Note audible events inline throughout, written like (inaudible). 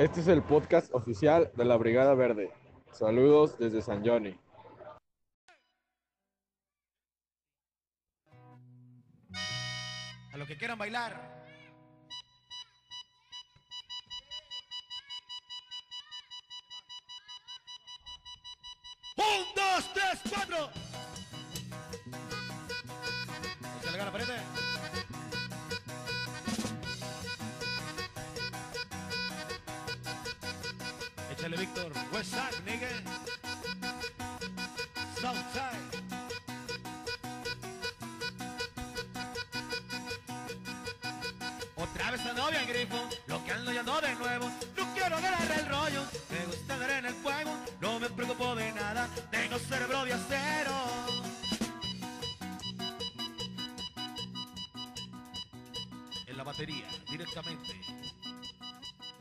Este es el podcast oficial de la Brigada Verde. Saludos desde San Johnny. A los que quieran bailar. Un, dos, tres, cuatro. Échale gana, parete. Échale, Víctor. West Side, nigga. South. Otra vez la novia en grifo, lo que ando ya no de nuevo. No quiero agarrar el rollo, me gusta ver en el fuego. No me preocupo de nada, tengo cerebro de acero. En la batería, directamente,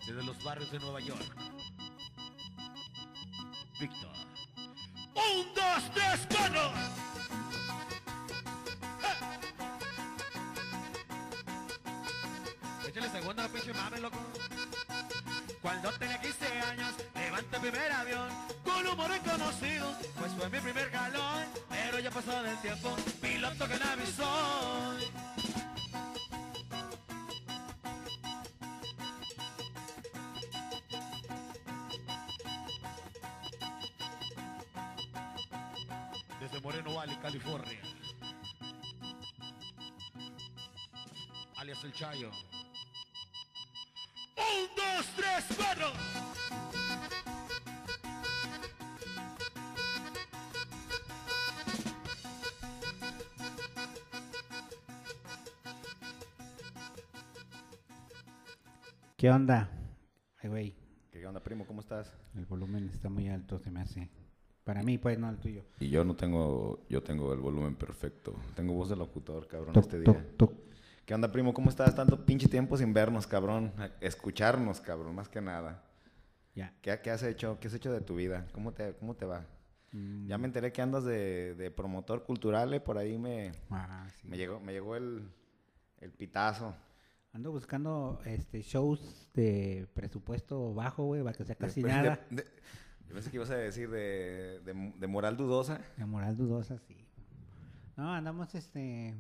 desde los barrios de Nueva York. Un, dos, tres, cuatro. Échale segunda pinche mame, loco. Cuando tenía 15 años, levanté el primer avión con humor reconocido, pues fue mi primer galón. Pero ya pasó del tiempo, piloto que me avisó. Moreno Valley, California. Alias El Chayo. Un, dos, tres, cuatro. ¿Qué onda? Ay, güey, ¿Qué onda, primo? ¿Cómo estás? el volumen está muy alto, se me hace. Para mí, pues, no el tuyo. Y yo no tengo, yo tengo el volumen perfecto. Tengo voz de locutor, cabrón, Toc, este toc, día. toc. ¿Qué onda, primo? ¿Cómo estás? Tanto pinche tiempo sin vernos, cabrón. Escucharnos, cabrón, más que nada. Ya. ¿Qué, qué has hecho? ¿Qué has hecho de tu vida? ¿Cómo te, cómo te va? Mm, Ya me enteré que andas de, de promotor cultural, eh, por ahí me, ah, sí. me llegó, me llegó el, el pitazo. Ando buscando este shows de presupuesto bajo, güey, para que sea casi De- nada. de- yo pensé que ibas a decir de, de, de moral dudosa. De moral dudosa, sí. No, andamos este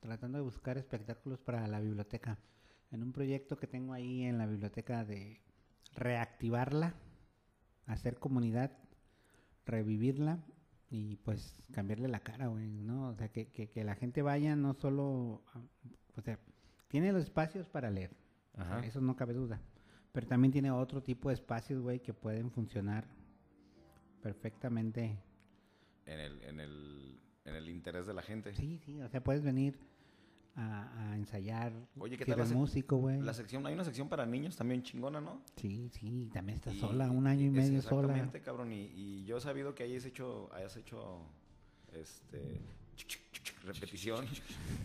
tratando de buscar espectáculos para la biblioteca. En un proyecto que tengo ahí en la biblioteca de reactivarla, hacer comunidad, revivirla y pues cambiarle la cara, güey, ¿no? O sea, que, que, que la gente vaya no solo, a- o sea, tiene los espacios para leer, o sea, Ajá. eso no cabe duda, pero también tiene otro tipo de espacios, güey, que pueden funcionar perfectamente En el, en el, en el interés de la gente. Sí, sí, o sea, puedes venir a, a ensayar. Oye, ¿qué si tal la eres sec- músico, güey. La sección, hay una sección para niños también chingona, ¿no? Sí, sí, también estás Y- sola, un año y medio sola. Exactamente, cabrón. Y, y yo he sabido que hayas hecho, hayas hecho, este, repetición.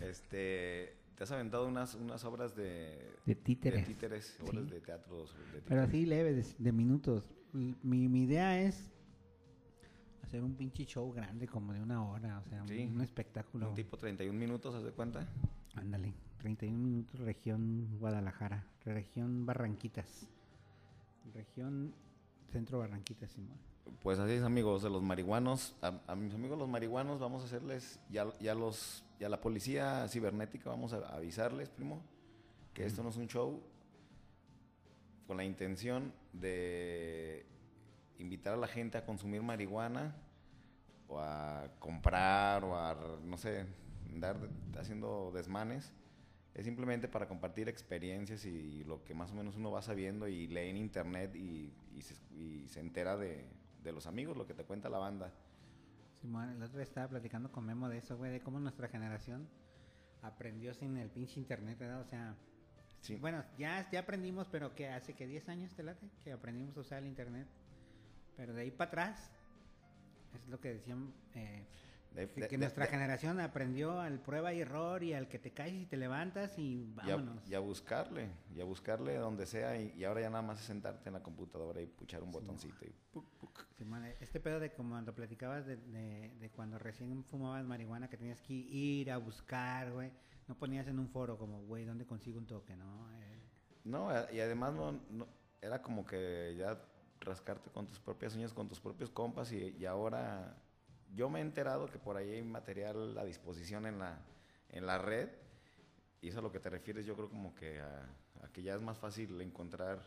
Este, te has aventado unas, unas obras de, De títeres. de títeres, obras Sí. de teatro. de Pero títeres. así leve, de, de minutos. Mi, mi idea es hacer un pinche show grande como de una hora, o sea, un- Sí. un, espectáculo. Un tipo 31 minutos, ¿haz de cuenta? Ándale, 31 minutos, región Guadalajara, región Barranquitas, región Centro Barranquitas, Simón. Pues así es, amigos de los marihuanos. A, a mis amigos los marihuanos vamos a hacerles, ya, ya los, ya la policía cibernética vamos a avisarles, primo, que esto no es un show con la intención de invitar a la gente a consumir marihuana o a comprar o a, no sé, andar haciendo desmanes. Es simplemente para compartir experiencias y lo que más o menos uno va sabiendo y lee en internet y, y se, y se entera de, de los amigos, lo que te cuenta la banda. Simón, el otro día estaba platicando con Memo de eso, güey, de cómo nuestra generación aprendió sin el pinche internet, ¿verdad? O sea, Sí. bueno, ya, ya aprendimos, pero que hace que 10 años te late que aprendimos a usar el internet. Pero de ahí para atrás, es lo que decían, eh, De- que, de- que de- nuestra generación aprendió al prueba y error y al que te caes y te levantas y y a, vámonos. y a buscarle, y a buscarle donde sea, y, y ahora ya nada más es sentarte en la computadora y puchar un botoncito. Y, puc, puc. Simón, este pedo de como cuando platicabas de, cuando recién fumabas marihuana que tenías que ir a buscar, güey. No ponías en un foro como, güey, ¿dónde consigo un toque, no? Eh, No, a- y además no, no- era como que ya rascarte con tus propias uñas, con tus propios compas y, y ahora yo me he enterado que por ahí hay material a disposición en la, en la red y eso a lo que te refieres yo creo como que a, a que ya es más fácil encontrar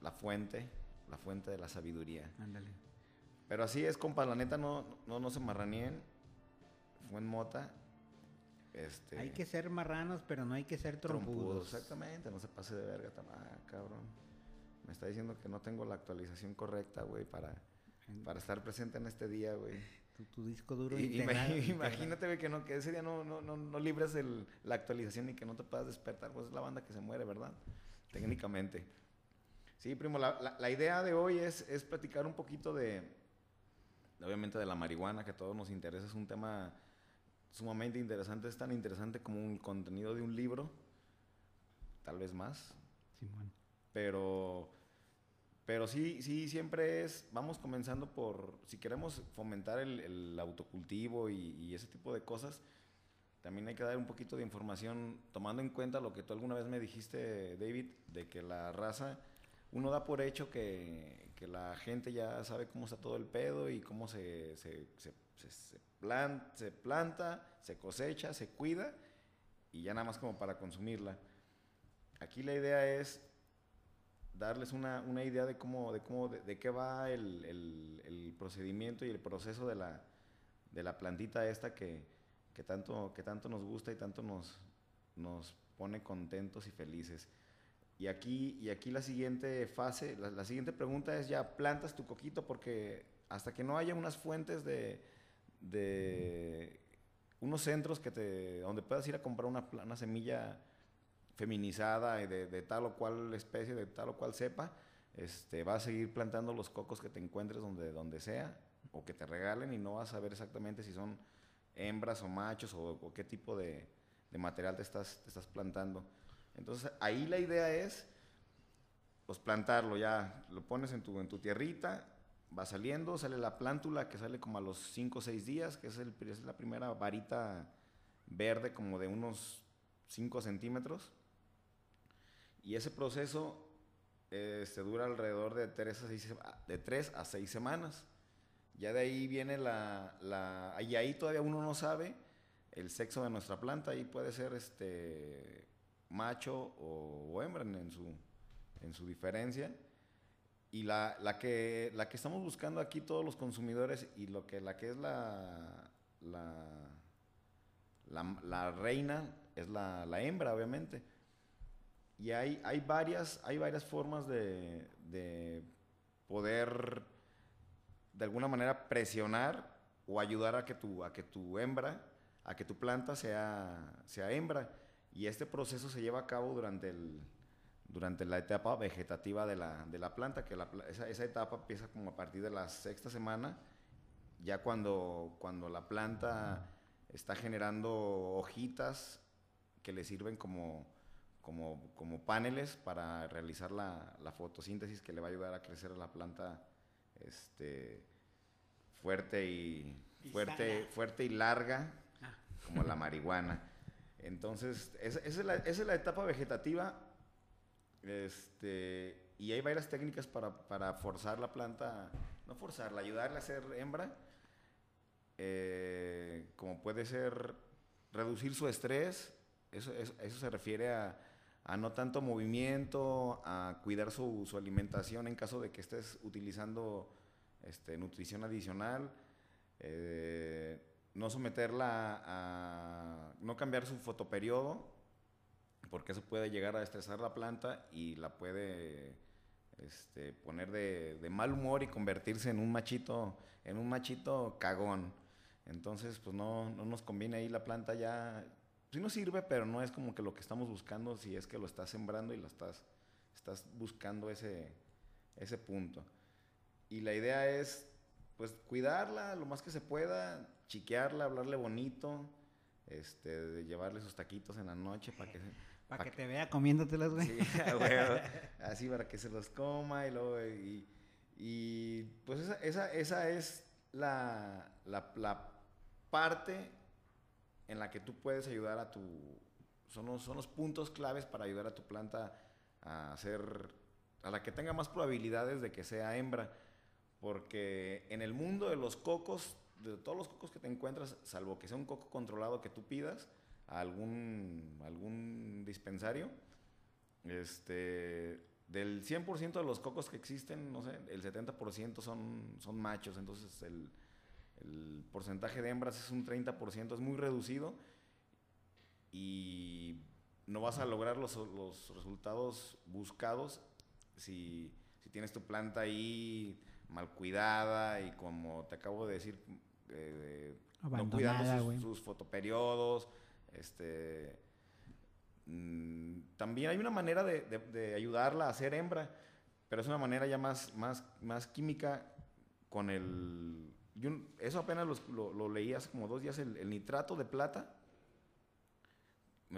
la fuente, la fuente de la sabiduría. Ándale. Pero así es, compa, la neta no, no, no se marranien. Fue en mota. Este, Hay que ser marranos, pero no hay que ser trompudos. trompudos. Exactamente, no se pase de verga, tam- ah, cabrón. Me está diciendo que no tengo la actualización correcta, güey, para, para estar presente en este día, güey. Tu, tu disco duro Y-. (laughs) Imagínate, güey, que, no, que ese día no, no, no, no libres el- la actualización y que no te puedas despertar. Pues es la banda que se muere, ¿verdad? Técnicamente. Sí, primo, la, la- la idea de hoy es, es platicar un poquito de, obviamente, de la marihuana, que a todos nos interesa. Es un tema sumamente interesante. Es tan interesante como un contenido de un libro, tal vez más. Simón. Pero, pero sí, sí, siempre es, vamos comenzando por, si queremos fomentar el, el autocultivo y, y ese tipo de cosas, también hay que dar un poquito de información, tomando en cuenta lo que tú alguna vez me dijiste, David, de que la raza, uno da por hecho que, que la gente ya sabe cómo está todo el pedo y cómo se, se, se, se- se plan- se planta, se cosecha, se cuida y ya nada más como para consumirla. Aquí la idea es darles una, una idea de cómo, de cómo, de, qué va el, el- el procedimiento y el proceso de la, de la plantita esta que, que tanto, que tanto nos gusta y tanto nos, nos pone contentos y felices. Y aquí, y aquí la siguiente fase, la, la siguiente pregunta es ya plantas tu coquito porque hasta que no haya unas fuentes de, de unos centros que te, donde puedas ir a comprar una, una semilla feminizada de, de tal o cual especie, de tal o cual cepa, este, vas a seguir plantando los cocos que te encuentres donde, donde sea o que te regalen y no vas a saber exactamente si son hembras o machos o, o qué tipo de, de material te estás, te estás plantando. Entonces ahí la idea es pues plantarlo ya, lo pones en tu, en tu tierrita, va saliendo, sale la plántula que sale como a los 5 o 6 días, que es, el, es la primera varita verde como de unos 5 centímetros. Y ese proceso este, dura alrededor de 3 a 6, de 3 a 6 semanas. Ya de ahí viene la, la... Y ahí todavía uno no sabe el sexo de nuestra planta. Ahí puede ser este macho o, hembra en, en su, en su diferencia. Y la, la, que, la que estamos buscando aquí todos los consumidores y lo que, la que es la, la, la, la reina es la, la hembra, obviamente. Y hay, hay, varias, hay varias formas de, de poder, de alguna manera, presionar o ayudar a que tu, a que tu hembra, a que tu planta sea, sea hembra. Y este proceso se lleva a cabo durante, el, durante la etapa vegetativa de la, de la planta, que esa, esa etapa empieza como a partir de la sexta semana, ya cuando, cuando la planta está generando hojitas que le sirven como, como, como paneles para realizar la, la fotosíntesis que le va a ayudar a crecer a la planta este, fuerte y, Y fuerte, sana. fuerte y larga, Ah. como la marihuana. Entonces, esa, esa es la, esa es la etapa vegetativa. Este, y hay varias técnicas para, para forzar la planta, no forzarla, ayudarle a ser hembra. eh, como puede ser reducir su estrés, eso, eso, eso se refiere a, a no tanto movimiento, a cuidar su, su alimentación en caso de que estés utilizando este, nutrición adicional. eh, no someterla a, no cambiar su fotoperiodo, porque eso puede llegar a estresar la planta y la puede este, poner de, mal humor y convertirse en un machito, en un machito cagón. Entonces, pues no, no nos conviene ahí la planta ya, sí nos sirve, pero no es como que lo que estamos buscando si es que lo estás sembrando y lo estás, estás buscando ese, ese punto. Y la idea es, pues, cuidarla lo más que se pueda, chiquearla, hablarle bonito, este, de llevarle sus taquitos en la noche para que... Para (laughs) pa' que te vea comiéndotelas, güey. Sí, (laughs) a huevo. (laughs) así para que se los coma y luego... Y, y, pues esa, esa, esa es la, la, la parte en la que tú puedes ayudar a tu... Son los, son los puntos claves para ayudar a tu planta a ser a la que tenga más probabilidades de que sea hembra. Porque en el mundo de los cocos, de todos los cocos que te encuentras, salvo que sea un coco controlado que tú pidas a algún, algún dispensario, este, del 100% de los cocos que existen, no sé, el 70% son, son machos, entonces el, el porcentaje de hembras es un 30%, es muy reducido y no vas a lograr los, los resultados buscados si, si, tienes tu planta ahí mal cuidada y como te acabo de decir, eh, no cuidando sus, sus, fotoperiodos. Este, mm, también hay una manera de, de, de, ayudarla a ser hembra, pero es una manera ya más, más, más química con el... Eso apenas lo, lo, leí como dos días, el, nitrato de plata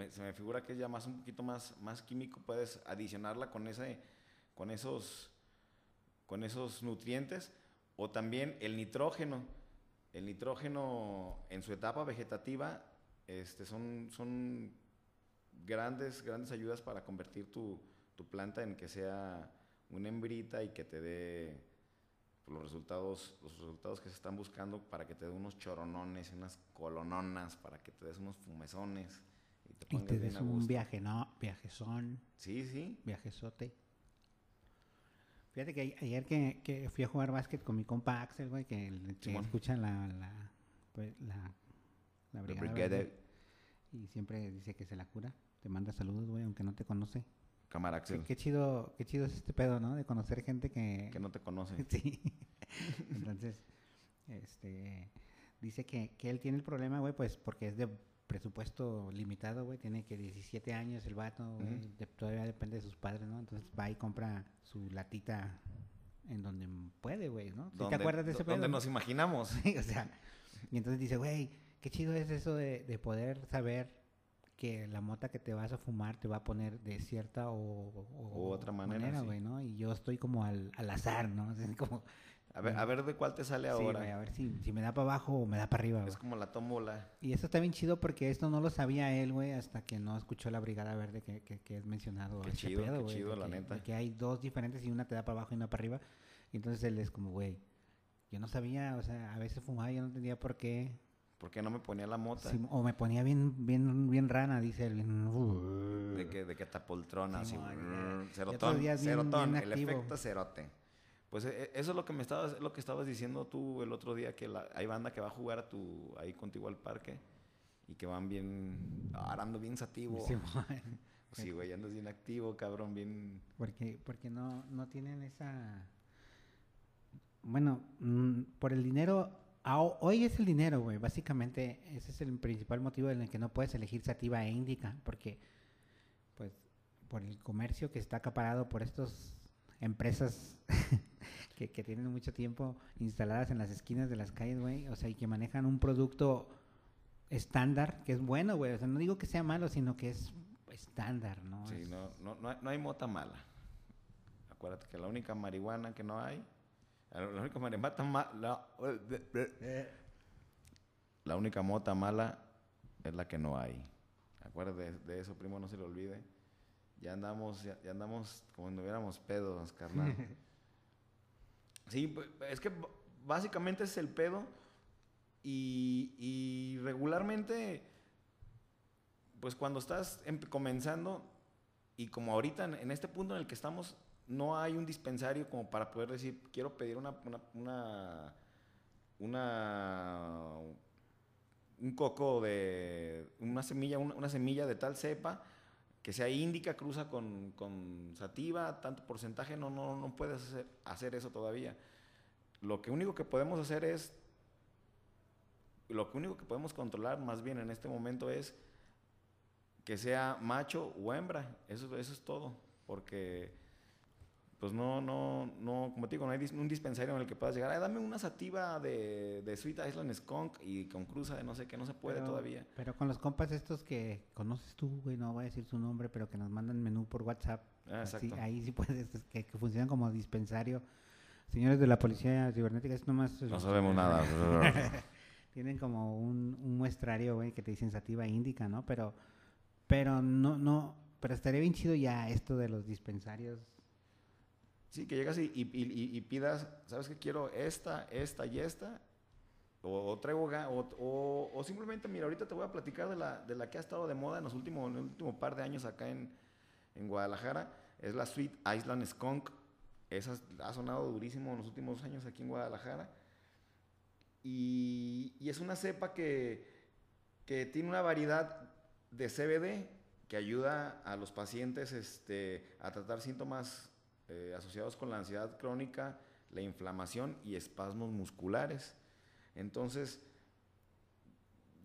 se me figura que es ya más un poquito más, más químico, puedes adicionarla con, ese, con, esos, con esos nutrientes, o también el nitrógeno. El nitrógeno en su etapa vegetativa este, son, son grandes, grandes ayudas para convertir tu, tu planta en que sea una hembrita y que te dé los resultados, los resultados que se están buscando para que te dé unos choronones, unas colononas, para que te des unos fumezones. Y te, y te des un viaje, ¿no? Viajezón. Sí, sí. Viajezote. Fíjate que ayer que, que, fui a jugar básquet con mi compa Axel, güey, que, que escucha la, la, pues, la, la brigada. brigada. Y siempre dice que se la cura. Te manda saludos, güey, aunque no te conoce. Cámara Axel. Qué, qué, chido, qué chido es este pedo, ¿no? De conocer gente que... Que no te conoce. (laughs) sí. Entonces, este... Dice que, que él tiene el problema, güey, pues porque es de presupuesto limitado, güey. Tiene que 17 años el vato, güey. Uh -huh. de, todavía depende de sus padres, ¿no? Entonces va y compra su latita en donde puede, güey, ¿no? ¿Sí ¿Te acuerdas de ese pedo? Donde nos imaginamos. (laughs) o sea, y entonces dice, güey, qué chido es eso de, de, poder saber que la mota que te vas a fumar te va a poner de cierta o, o, otra manera, güey, sí. ¿no? Y yo estoy como al, al azar, ¿no? Como... A ver, a ver de cuál te sale ahora. Sí, a ver si, si me da para abajo o me da para arriba. Es güey. como la tómbola. Y eso está bien chido porque esto no lo sabía él, güey, hasta que no escuchó la Brigada Verde que, que, que es mencionado. Qué chido, pedo, qué chido, de la que, neta. Que hay dos diferentes y una te da para abajo y una para arriba. Y entonces él es como, güey, yo no sabía, o sea, a veces fumaba y yo no entendía por qué. ¿Por qué no me ponía la mota? Sí, o me ponía bien, bien, bien rana, dice él. Bien, de que, de que tapoltrona, Sí, así. ya. cerotón, bien- cerotón, bien el activo. efecto cerote. Pues eh, eso es lo que me estabas, lo que estabas diciendo tú el otro día, que la- hay banda que va a jugar a tu, ahí contigo al parque y que van bien, arando bien sativo. Sí. (laughs) Sí, güey, andas bien activo, cabrón, bien... porque, porque no, no tienen esa... Bueno, mm, por el dinero, hoy es el dinero, güey. Básicamente ese es el principal motivo en el que no puedes elegir sativa e indica, porque pues por el comercio que está acaparado por estas empresas (laughs) que, que tienen mucho tiempo instaladas en las esquinas de las calles, güey, o sea, y que manejan un producto estándar, que es bueno, güey, o sea, no digo que sea malo, sino que es estándar, ¿no? Sí, Es- no, no, no, hay, no hay mota mala. Acuérdate que la única marihuana que no hay, la única la mota mala es la que no hay. Acuérdate de, eso, primo, no se le olvide. Ya andamos, ya, ya andamos como si no hubiéramos pedos, carnal. (laughs) sí, pues, es que básicamente es el pedo y, y regularmente pues cuando estás em- comenzando y como ahorita en, en este punto en el que estamos, no hay un dispensario como para poder decir, quiero pedir una, una, una, un coco de, una semilla, una, una semilla de tal cepa, que sea índica, cruza con, con sativa, tanto porcentaje, no, no, no puedes hacer, hacer eso todavía. Lo que único que podemos hacer es, lo que único que podemos controlar más bien en este momento es que sea macho o hembra, eso, eso es todo, porque pues no, no, no, como te digo, no hay un dispensario en el que puedas llegar, "Ay, dame una sativa de, de Sweet Island Skunk y con cruza de no sé qué, no se puede Pero- todavía. Pero con los compas estos que conoces tú, güey, no voy a decir su nombre, pero que nos mandan menú por WhatsApp. Ah, así, ahí sí puedes, es que, que funcionan como dispensario. Señores de la policía cibernética, es nomás... No sabemos (laughs) nada. Tienen como un, un muestrario, güey, que te dicen sativa índica, ¿no? Pero, pero no, no, pero estaría bien chido ya esto de los dispensarios. Sí, que llegas y, y- pidas, ¿sabes qué? Quiero esta, esta y esta. O, traigo o, o- simplemente, mira, ahorita te voy a platicar de la, de la que ha estado de moda en los últimos, el último par de años acá en, en Guadalajara. Es la Sweet Island Skunk. Esa ha sonado durísimo en los últimos años aquí en Guadalajara. Y, y es una cepa que, que tiene una variedad de CBD que ayuda a los pacientes este, a tratar síntomas eh, asociados con la ansiedad crónica, la inflamación y espasmos musculares. Entonces,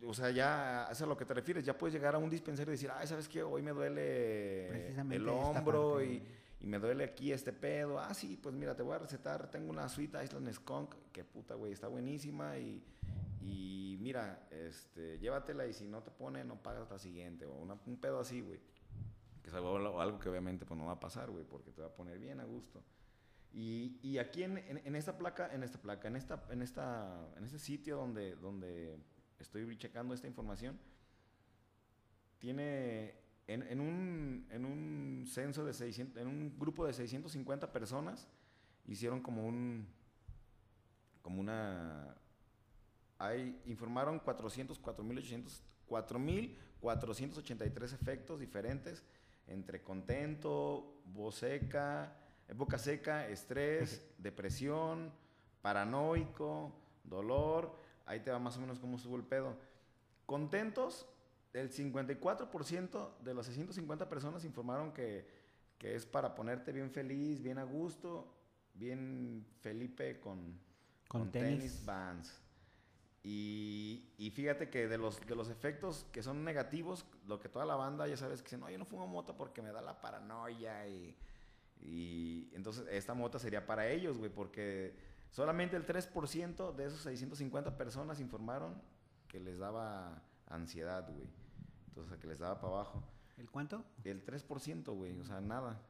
o sea, ya es a lo que te refieres, ya puedes llegar a un dispensario y decir, ay, ¿sabes qué? Hoy me duele el hombro y, y me duele aquí este pedo. Ah, sí, pues mira, te voy a recetar, tengo una Sweet Island Skunk, que puta, güey, está buenísima y, y mira, este, llévatela y si no te pone, no pagas la siguiente, o una- un pedo así, güey. Que es algo, algo que obviamente pues no va a pasar, güey, porque te va a poner bien a gusto. Y, y aquí en, en- en esta placa, en esta placa, en esta, en esta, en este sitio donde, donde estoy checando esta información, tiene en, en un, en un censo de 600, en un grupo de 650 personas, hicieron como un, como una, hay, informaron 404.800, 4.483 efectos diferentes entre contento, voz seca, boca seca, estrés, (laughs) depresión, paranoico, dolor. Ahí te va más o menos cómo estuvo el pedo. Contentos, el 54% de las 650 personas informaron que, que es para ponerte bien feliz, bien a gusto, bien Felipe con, Con tenis. Vans. Y, y fíjate que de los, de los efectos que son negativos, lo que toda la banda ya sabes que dicen, no, yo no fumo mota porque me da la paranoia y, y entonces esta mota sería para ellos, güey, porque solamente el 3% de esos 650 personas informaron que les daba ansiedad, güey. Entonces, que les daba para abajo. ¿El cuánto? El 3%, güey, o sea, nada.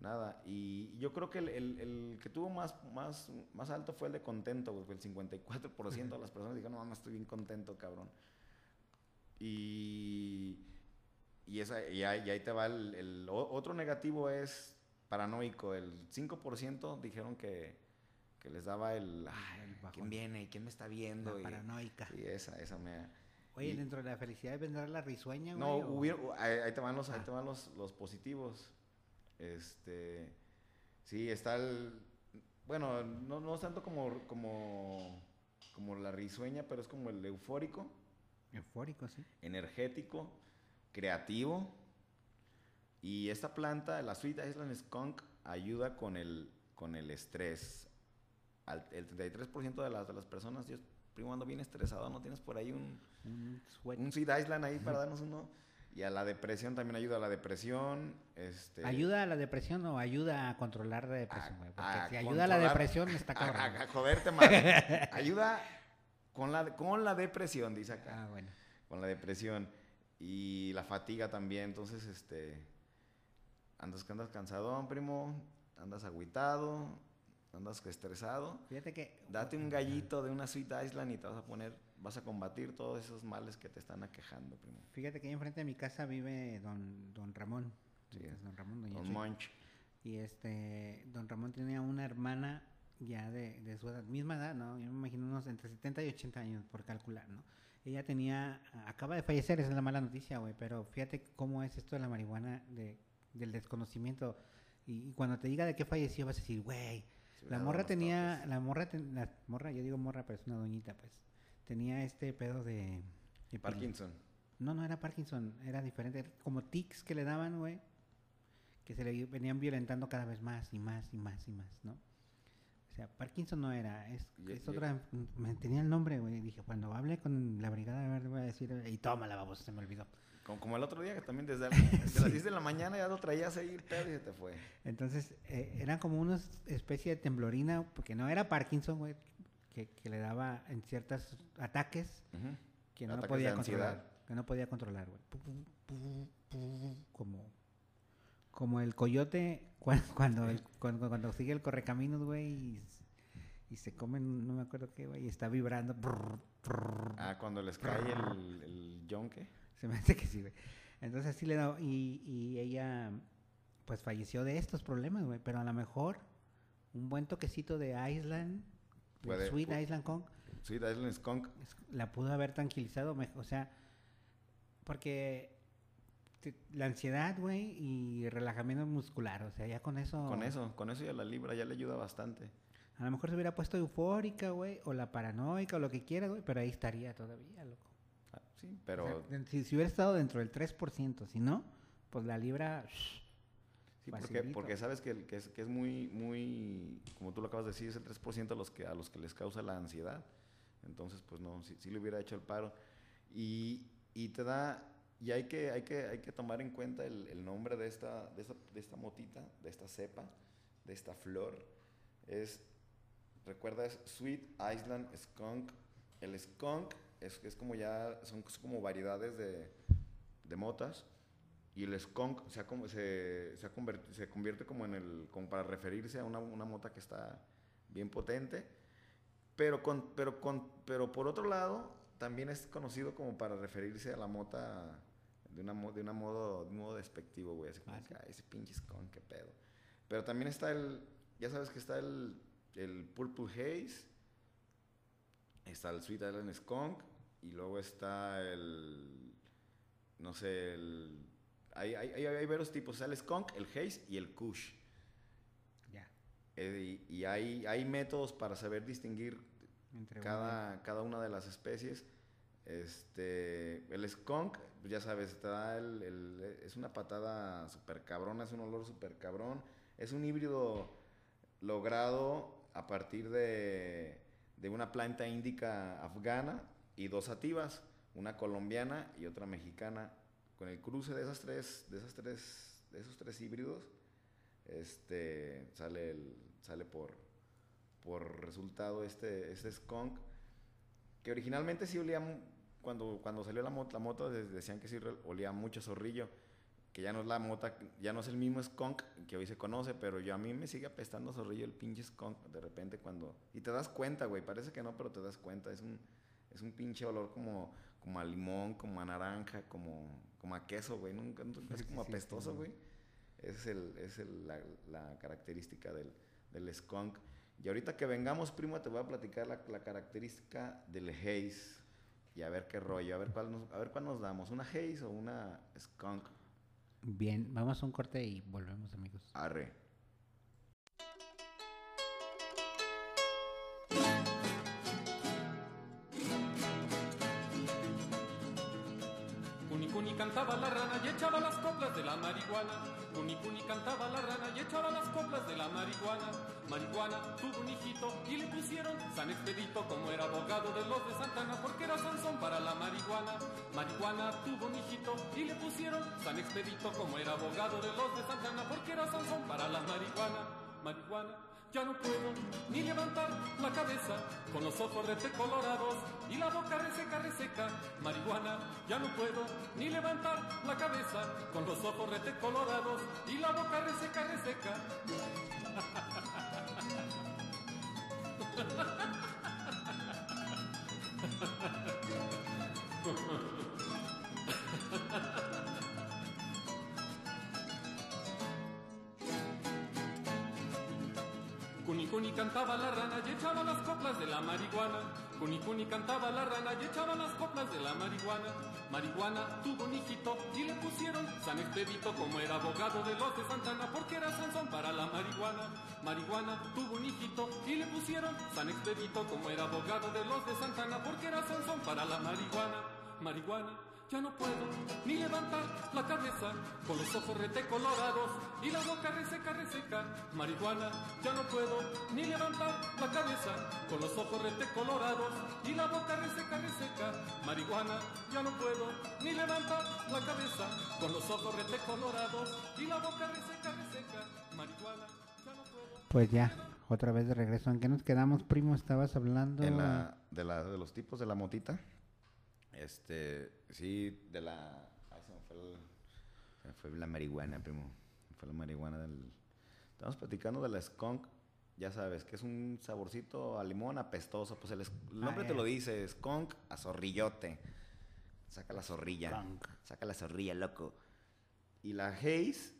Nada. Y yo creo que el, el- el que tuvo más, más, más alto fue el de contento, güey. fue El 54% de las (laughs) personas dijeron, no, mames, estoy bien contento, cabrón. Y, y, esa, y, ahí, y ahí te va el, el otro negativo es paranoico. El 5% dijeron que, que les daba el, "Ay, El. ¿quién viene? ¿Quién me está viendo? La Y- paranoica. Y esa, esa me... Oye, dentro de la felicidad vendrá la risueña, no, güey. o- hubieron- ahí, ahí te van, los, ahí Ah. te van los, los positivos. Este, sí, está el, bueno, no, no es tanto como, como, como la risueña, pero es como el eufórico, Eufórico, sí. energético, creativo. Y esta planta, la Sweet Island Skunk, ayuda con el, con el estrés. Al- el 33% de las, de las personas, yo, primo, ando bien estresado, ¿no tienes por ahí un, Un un Sweet Island ahí para darnos uno. Y a la depresión también ayuda a la depresión. Este, ¿Ayuda a la depresión o ayuda a controlar la depresión, a- güey? Porque a si ayuda a la depresión, está (laughs) a, cabrón. a- a joderte más. (laughs) ayuda con la, con la depresión, dice acá. Ah, bueno. Con la depresión. Y la fatiga también. Entonces, este. Andas, andas cansadón, primo. Andas agüitado. Andas estresado. Fíjate que... Date un gallito de una Sweet Island y te vas a poner. Vas a combatir todos esos males que te están aquejando, primo. Fíjate que ahí enfrente de mi casa vive don, don Ramón. Sí. Es don Ramón, doña Chuy. Monch. Y este, don Ramón tenía una hermana ya de, de su edad, misma edad, ¿no? Yo me imagino unos entre 70 y 80 años, por calcular, ¿no? Ella tenía, acaba de fallecer, esa es la mala noticia, güey, pero fíjate cómo es esto de la marihuana, de, del desconocimiento. Y, y cuando te diga de qué falleció, vas a decir, güey, la morra tenía, la morra, ten- la morra, yo digo morra, pero es una doñita, pues, tenía este pedo de... de Parkinson. no, no era Parkinson, era diferente. Era como tics que le daban, güey. Que se le venían violentando cada vez más y más y más y más, ¿no? O sea, Parkinson no era, es, es otra. Me tenía el nombre, güey. Dije, cuando hable con la Brigada Verde voy a decir, y tómala, vamos, se me olvidó. Como, como el otro día que también desde, desde las 10 de la mañana ya lo traías ahí pedo y se te fue. Entonces, eh, eran como una especie de temblorina, porque no era Parkinson, güey, que, que le daba en ciertos ataques que no Ataques podía controlar. Que no podía controlar, güey. Como, como el coyote cuando, (laughs) cuando, el- cuando, cuando sigue el correcaminos, güey, y, se comen, no me acuerdo qué, güey, y está vibrando. brr, brr. Ah, cuando les cae el, el yonque. Se me hace que sí, güey. Entonces sí le da, y, y ella, pues falleció de estos problemas, güey, pero a lo mejor un buen toquecito de Island, Puede- Sweet pu- Island Kong, Sí, Island Skunk. la pudo haber tranquilizado, o sea, porque te- la ansiedad, güey, y relajamiento muscular, o sea, ya con eso... Con eso, con eso ya la libra, ya le ayuda bastante. A lo mejor se hubiera puesto eufórica, güey, o la paranoica, o lo que quiera, güey, pero ahí estaría todavía, loco. Ah, sí, O pero... sea, si, si hubiera estado dentro del 3%, si no, pues la libra... Sí, porque, porque sabes que es, que es muy, muy, como tú lo acabas de decir, es el 3% a los, que, a los que les causa la ansiedad. Entonces, pues no, sí, sí le hubiera hecho el paro. Y, y te da, y hay que, hay que, hay que tomar en cuenta el, nombre de esta, de, esta, de esta motita, de esta cepa, de esta flor. Es, recuerda, es Sweet Island Skunk. El skunk es, es como ya, son como variedades de, de motas. Y el skunk se, ha se, se, ha se convierte como en el, para referirse a una, una mota que está bien potente. Pero, con, pero, con, pero por otro lado, también es conocido como para referirse a la mota de, una, de, una modo, de un modo despectivo, güey. Así como, Ah, que, "Ay, ese pinche skunk, qué pedo. Pero también está el, ya sabes que está el, el Purple Haze, está el Sweet Island Skunk, y luego está el, no sé, el, hay, hay, hay, hay varios tipos, está el Skunk, el Haze y el Kush. Ya, Eh, y y hay, hay métodos para saber distinguir entre cada, cada una de las especies. Este, el skunk, ya sabes, te el, es una patada super cabrona, es un olor super cabrón. Es un híbrido logrado a partir de, de una planta índica afgana y dos sativas, una colombiana y otra mexicana. Con el cruce de esas tres, de esas tres, de esos tres híbridos, este, sale, el- sale por, por resultado este, este skunk, que originalmente sí olía, cuando, cuando salió la moto, la moto de- decían que sí olía mucho zorrillo, que ya no es la mota, ya no es el mismo skunk que hoy se conoce, pero yo a mí me sigue apestando zorrillo el pinche skunk de repente cuando... Y te das cuenta, güey, parece que no, pero te das cuenta, es un, es un pinche olor como, como a limón, como a naranja, como, como a queso, güey, nunca, así (laughs) como apestoso, güey. Esa es, el, es el- la, la característica del, del skunk. Y ahorita que vengamos, primo, te voy a platicar la, la característica del haze. Y a ver qué rollo, a ver cuál nos, a ver cuál nos damos, una haze o una skunk. Bien, vamos a un corte y volvemos, amigos. Arre. Cuni Cuni cantaba la rana y echaba las coplas de la marihuana. Cuni Cuni cantaba la rana y echaba las coplas de la marihuana. Marihuana tuvo un hijito y le pusieron San Expedito como era abogado de los de Santana porque era Sansón para la marihuana. Marihuana tuvo un hijito y le pusieron San Expedito como era abogado de los de Santana porque era Sansón para la marihuana. Marihuana. Ya no puedo ni levantar la cabeza con los ojos colorados y la boca reseca, reseca. Marihuana, ya no puedo ni levantar la cabeza con los ojos colorados y la boca reseca, reseca. (laughs) Cuni Cuni cantaba la rana y echaba las coplas de la marihuana. Cuni Cuni cantaba la rana y echaba las coplas de la marihuana. Marihuana tuvo un hijito y le pusieron San Expedito como era abogado de los de Santana porque era Sansón para la marihuana. Marihuana tuvo un hijito y le pusieron San Expedito como era abogado de los de Santana porque era Sansón para la marihuana. Marihuana. Ya no puedo ni levantar la cabeza con los ojos rete colorados y la boca reseca, reseca. Marihuana, ya no puedo ni levantar la cabeza con los ojos rete colorados y la boca reseca, reseca. Marihuana, ya no puedo ni levantar la cabeza con los ojos rete colorados y la boca reseca, reseca. Marihuana, ya no puedo. Pues ya, otra vez de regreso. ¿En qué nos quedamos, primo? Estabas hablando... En la, de, la, de los tipos de la motita, este, sí, de la... Ay, se me fue, el- se me fue la marihuana, primo. Se me Fue la marihuana del... Estamos platicando de la skunk. Ya sabes, que es un saborcito a limón apestoso. Pues el, el nombre Ah, te ya. lo dice, skunk a zorrillote. Saca la zorrilla. Skunk. Saca la zorrilla, loco. Y la haze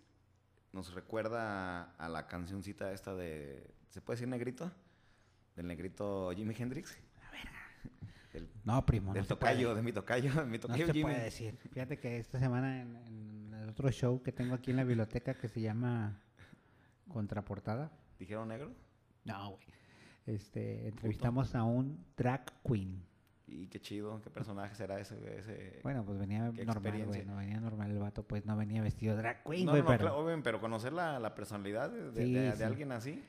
nos recuerda a, a la cancioncita esta de, ¿se puede decir negrito? Del negrito Jimi Hendrix. Del, No, primo, del no se tocayo, puede. de mi tocayo, de mi No tocayo se Jimi. puede decir. Fíjate que esta semana en, en el otro show que tengo aquí en la biblioteca que se llama Contraportada. ¿Dijeron negro? No, güey. Este, entrevistamos a un drag queen. Y qué chido, qué personaje será ese, ese... Bueno, pues venía normal, güey. No venía normal el vato, pues no venía vestido drag queen, no, güey, no, pero... claro, obvio, pero conocer la, la personalidad de, de- Sí, de- de sí. alguien así,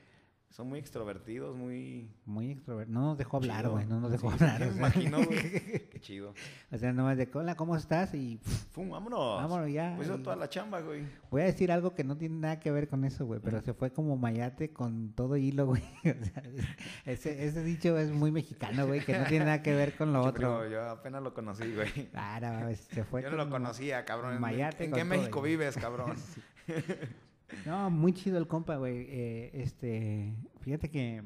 son muy extrovertidos, muy... Muy extrovertido. No nos dejó hablar, güey. No nos dejó Sí, hablar. me imagino, güey. (laughs) Qué chido. O sea, nomás de, hola, ¿cómo estás? Y Fum, vámonos. Vámonos ya, Pues toda la chamba, güey. voy a decir algo que no tiene nada que ver con eso, güey. Pero se fue como mayate con todo hilo, güey. (laughs) O sea, ese, ese dicho es muy mexicano, güey, que no tiene nada que ver con lo (laughs) otro. yo apenas lo conocí, güey. Claro, se fue Yo no lo conocía, cabrón. ¿En- mayate ¿En, qué México vives, cabrón? No, muy chido el compa, güey. Eh, este, fíjate que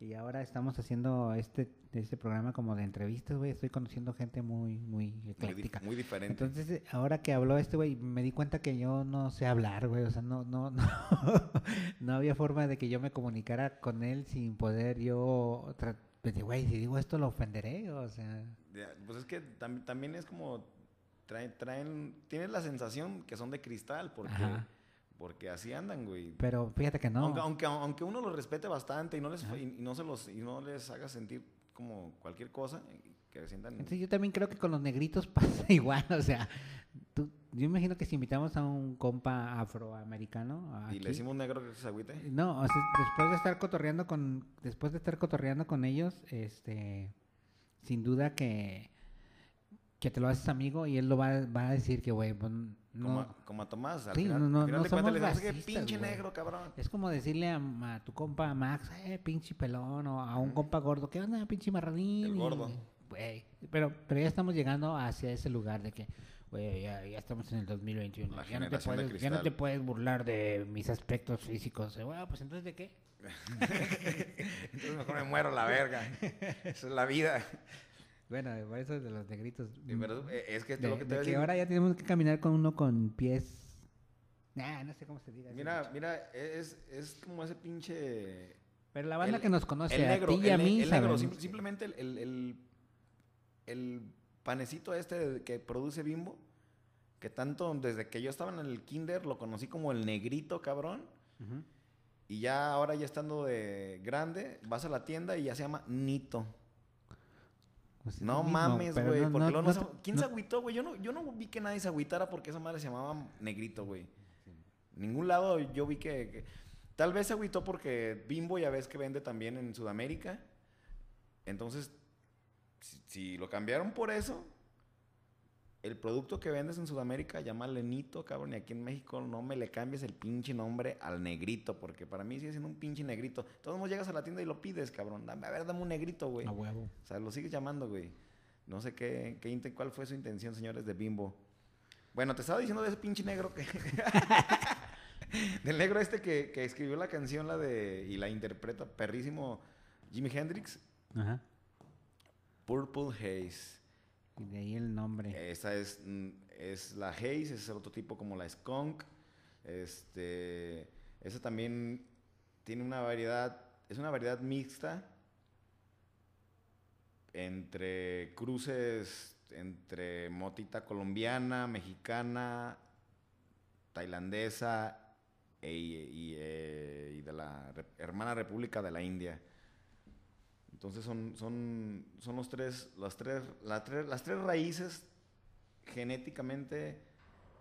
y ahora estamos haciendo este este programa como de entrevistas, güey. Estoy conociendo gente muy muy Muy, ecléctica. muy diferente. Entonces, ahora que habló este güey, me di cuenta que yo no sé hablar, güey. O sea, no, no, no, (laughs) no había forma de que yo me comunicara con él sin poder yo, de, güey, si digo esto lo ofenderé, o sea. Ya, Pues es que tam- también es como traen, traen, tienes la sensación que son de cristal porque, Ajá. Porque así andan, güey. Pero fíjate que no. Aunque, aunque, aunque uno los respete bastante y no les y, y no se los y no les haga sentir como cualquier cosa, y que sientan Entonces, yo también creo que con los negritos (laughs) pasa igual, o sea, tú, yo imagino que si invitamos a un compa afroamericano y aquí, le decimos negro que se agüite. No, o sea, después de estar cotorreando con, después de estar cotorreando con ellos, este, sin duda que, que te lo haces amigo y él lo va, va a decir que, güey, pues, no, Como, a, como a Tomás, al Sí, final, no, no, al final de cuentas le pinche güey. negro, cabrón. es como decirle a, a tu compa Max, eh, pinche pelón, o a un compa gordo, ¿qué onda, pinche marranín? El Y, gordo. Güey, pero, pero ya estamos llegando hacia ese lugar de que, güey, ya, ya estamos en el 2021, La ya no, te puedes, ya no te puedes burlar de mis aspectos físicos. Bueno, pues entonces, ¿de qué? (laughs) Entonces mejor me muero la verga. Esa es la vida. Bueno, por eso de los negritos. Sí, pero eh, es que de, lo que te de a que ahora ya tenemos que caminar con uno con pies. Nah, no sé cómo se diga. Mira, mira, es, es como ese pinche Pero la banda el- que nos conoce, el a negro, ti y a el, mí, el negro, simplemente el, el, panecito este que produce Bimbo, que tanto desde que yo estaba en el kinder lo conocí como el negrito, cabrón. Ujú. Y ya ahora ya estando de grande, vas a la tienda y ya se llama Nito. Pues es No mismo, mames, güey. no- porque no- se- ¿Quién se agüitó, güey? Yo no, yo no vi que nadie se agüitara porque esa madre se llamaba negrito, güey. Ningún lado yo vi que, que- Tal vez se agüitó porque Bimbo ya ves que vende también en Sudamérica. Entonces, si, si lo cambiaron por eso, el producto que vendes en Sudamérica, llámale Nito, cabrón, y aquí en México no me le cambies el pinche nombre al negrito, porque para mí sigue siendo un pinche negrito. Todos modos llegas a la tienda y lo pides, cabrón. Dame, a ver, dame un negrito, güey. A huevo. O sea, lo sigues llamando, güey. No sé qué, qué cuál fue su intención, señores de Bimbo. Bueno, te estaba diciendo de ese pinche negro que... (laughs) Del negro este que, que escribió la canción, la de... Y la interpreta perrísimo Jimi Hendrix. Ajá. Purple Haze. De ahí el nombre. Esta es, mm, es la Haze, es el otro tipo como la Skunk. Este... Esa también tiene una variedad... Es una variedad mixta entre cruces entre motita colombiana, mexicana, tailandesa e- y, eh, y de la hermana república de la India. Entonces son, son, son los tres, las tres, la tres- las tres raíces genéticamente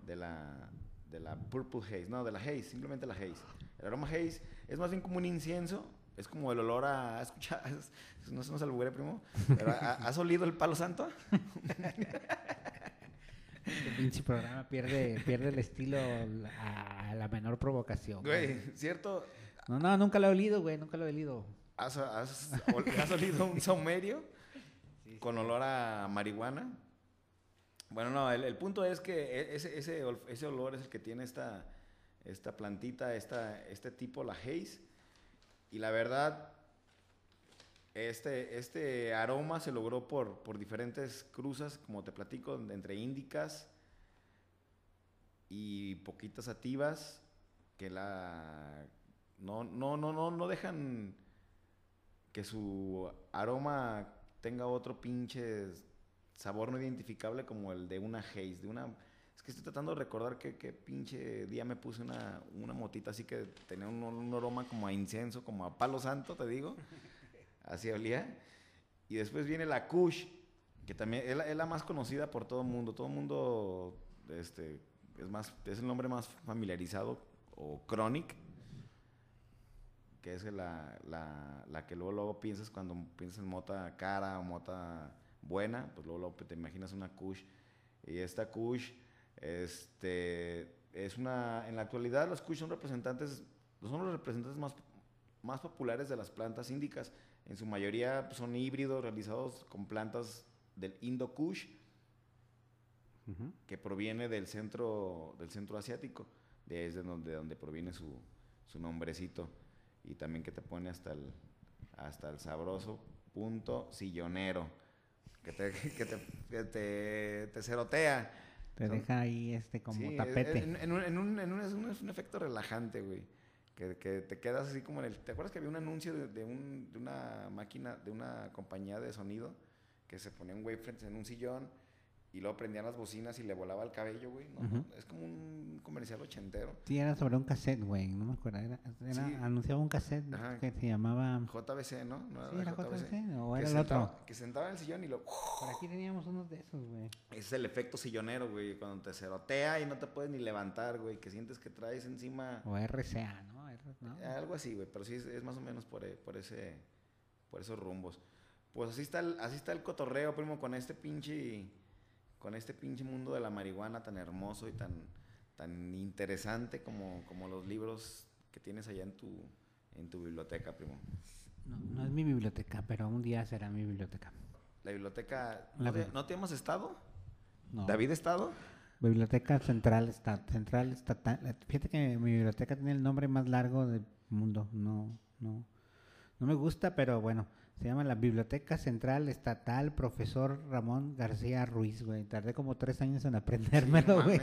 de la, de la Purple Haze, no, de la Haze, simplemente la Haze. El aroma Haze es más bien como un incienso, es como el olor a, ¿has escuchado? (laughs) Es- no se nos albure, primo, pero ¿ha- ¿has olido el palo santo? Este pinche programa pierde, pierde el estilo a, a la menor provocación. Güey, ¿cierto? No, no, nunca lo he olido, güey, nunca lo he olido. ¿Has, has, (laughs) has olido un saumerio con olor a marihuana? Bueno, no, el, el punto es que e- ese, ese, ese olor es el que tiene esta, esta plantita, esta, este tipo, la haze. Y la verdad, este, este aroma se logró por, por diferentes cruzas, como te platico, entre índicas y poquitas sativas que la no no no no no dejan que su aroma tenga otro pinche sabor no identificable como el de una haze, de una es que estoy tratando de recordar que, que pinche día me puse una, una motita así que tenía un, un aroma como a incienso, como a palo santo, te digo. (laughs) Así olía. Y después viene la Kush, que también es la, es la más conocida por todo el mundo. Todo el mundo este, es, más, es el nombre más familiarizado, o Chronic, que es la, la, la que luego, luego piensas cuando piensas en mota cara o mota buena, pues luego, luego te imaginas una Kush. Y esta Kush este, es una, en la actualidad los Kush son representantes, son los representantes más, más populares de las plantas índicas. En su mayoría pues, son híbridos realizados con plantas del Indo Kush, Ujú. que proviene del centro, del centro asiático, desde donde, donde proviene su, su nombrecito. Y también que te pone hasta el, hasta el sabroso punto sillonero, que te, (laughs) que te, que te, te cerotea. Te Son- deja ahí este como Sí, tapete. En, en un, en un- en un- es, un, es un efecto relajante, güey. Que, que te quedas así como en el... ¿Te acuerdas que había un anuncio de, de un, de una máquina, de una compañía de sonido? Que se ponía un waveforms en un sillón y luego prendían las bocinas y le volaba el cabello, güey. No, es como un comercial ochentero. Sí, era sobre un cassette, güey, no me acuerdo. Era, era- Sí. anunciaba un cassette Ajá. que se llamaba... JBC, ¿no? ¿No Sí, era JVC, o Que era el sentaba- otro. Que sentaba en el sillón y lo... Por aquí teníamos unos de esos, güey. Ese es el efecto sillonero, güey. Cuando te cerotea y no te puedes ni levantar, güey. Que sientes que traes encima... O RCA, ¿no? R- ¿no? Algo así, güey, pero sí es, es más o menos por, e- por ese por esos rumbos. Pues así está el, así está el cotorreo, primo, con este pinche con este pinche mundo de la marihuana tan hermoso y tan tan interesante como, como los libros que tienes allá en tu en tu biblioteca, primo. No, no es mi biblioteca, pero un día será mi biblioteca. La biblioteca La ¿no ¿no te llamas Estado? No. David Estado? Biblioteca Central, esta- Central Estatal. Fíjate que mi biblioteca tiene el nombre más largo del mundo. No, no, no me gusta, pero bueno. Se llama la Biblioteca Central Estatal Profesor Ramón García Ruiz, güey. Tardé como tres años en aprendérmelo, güey.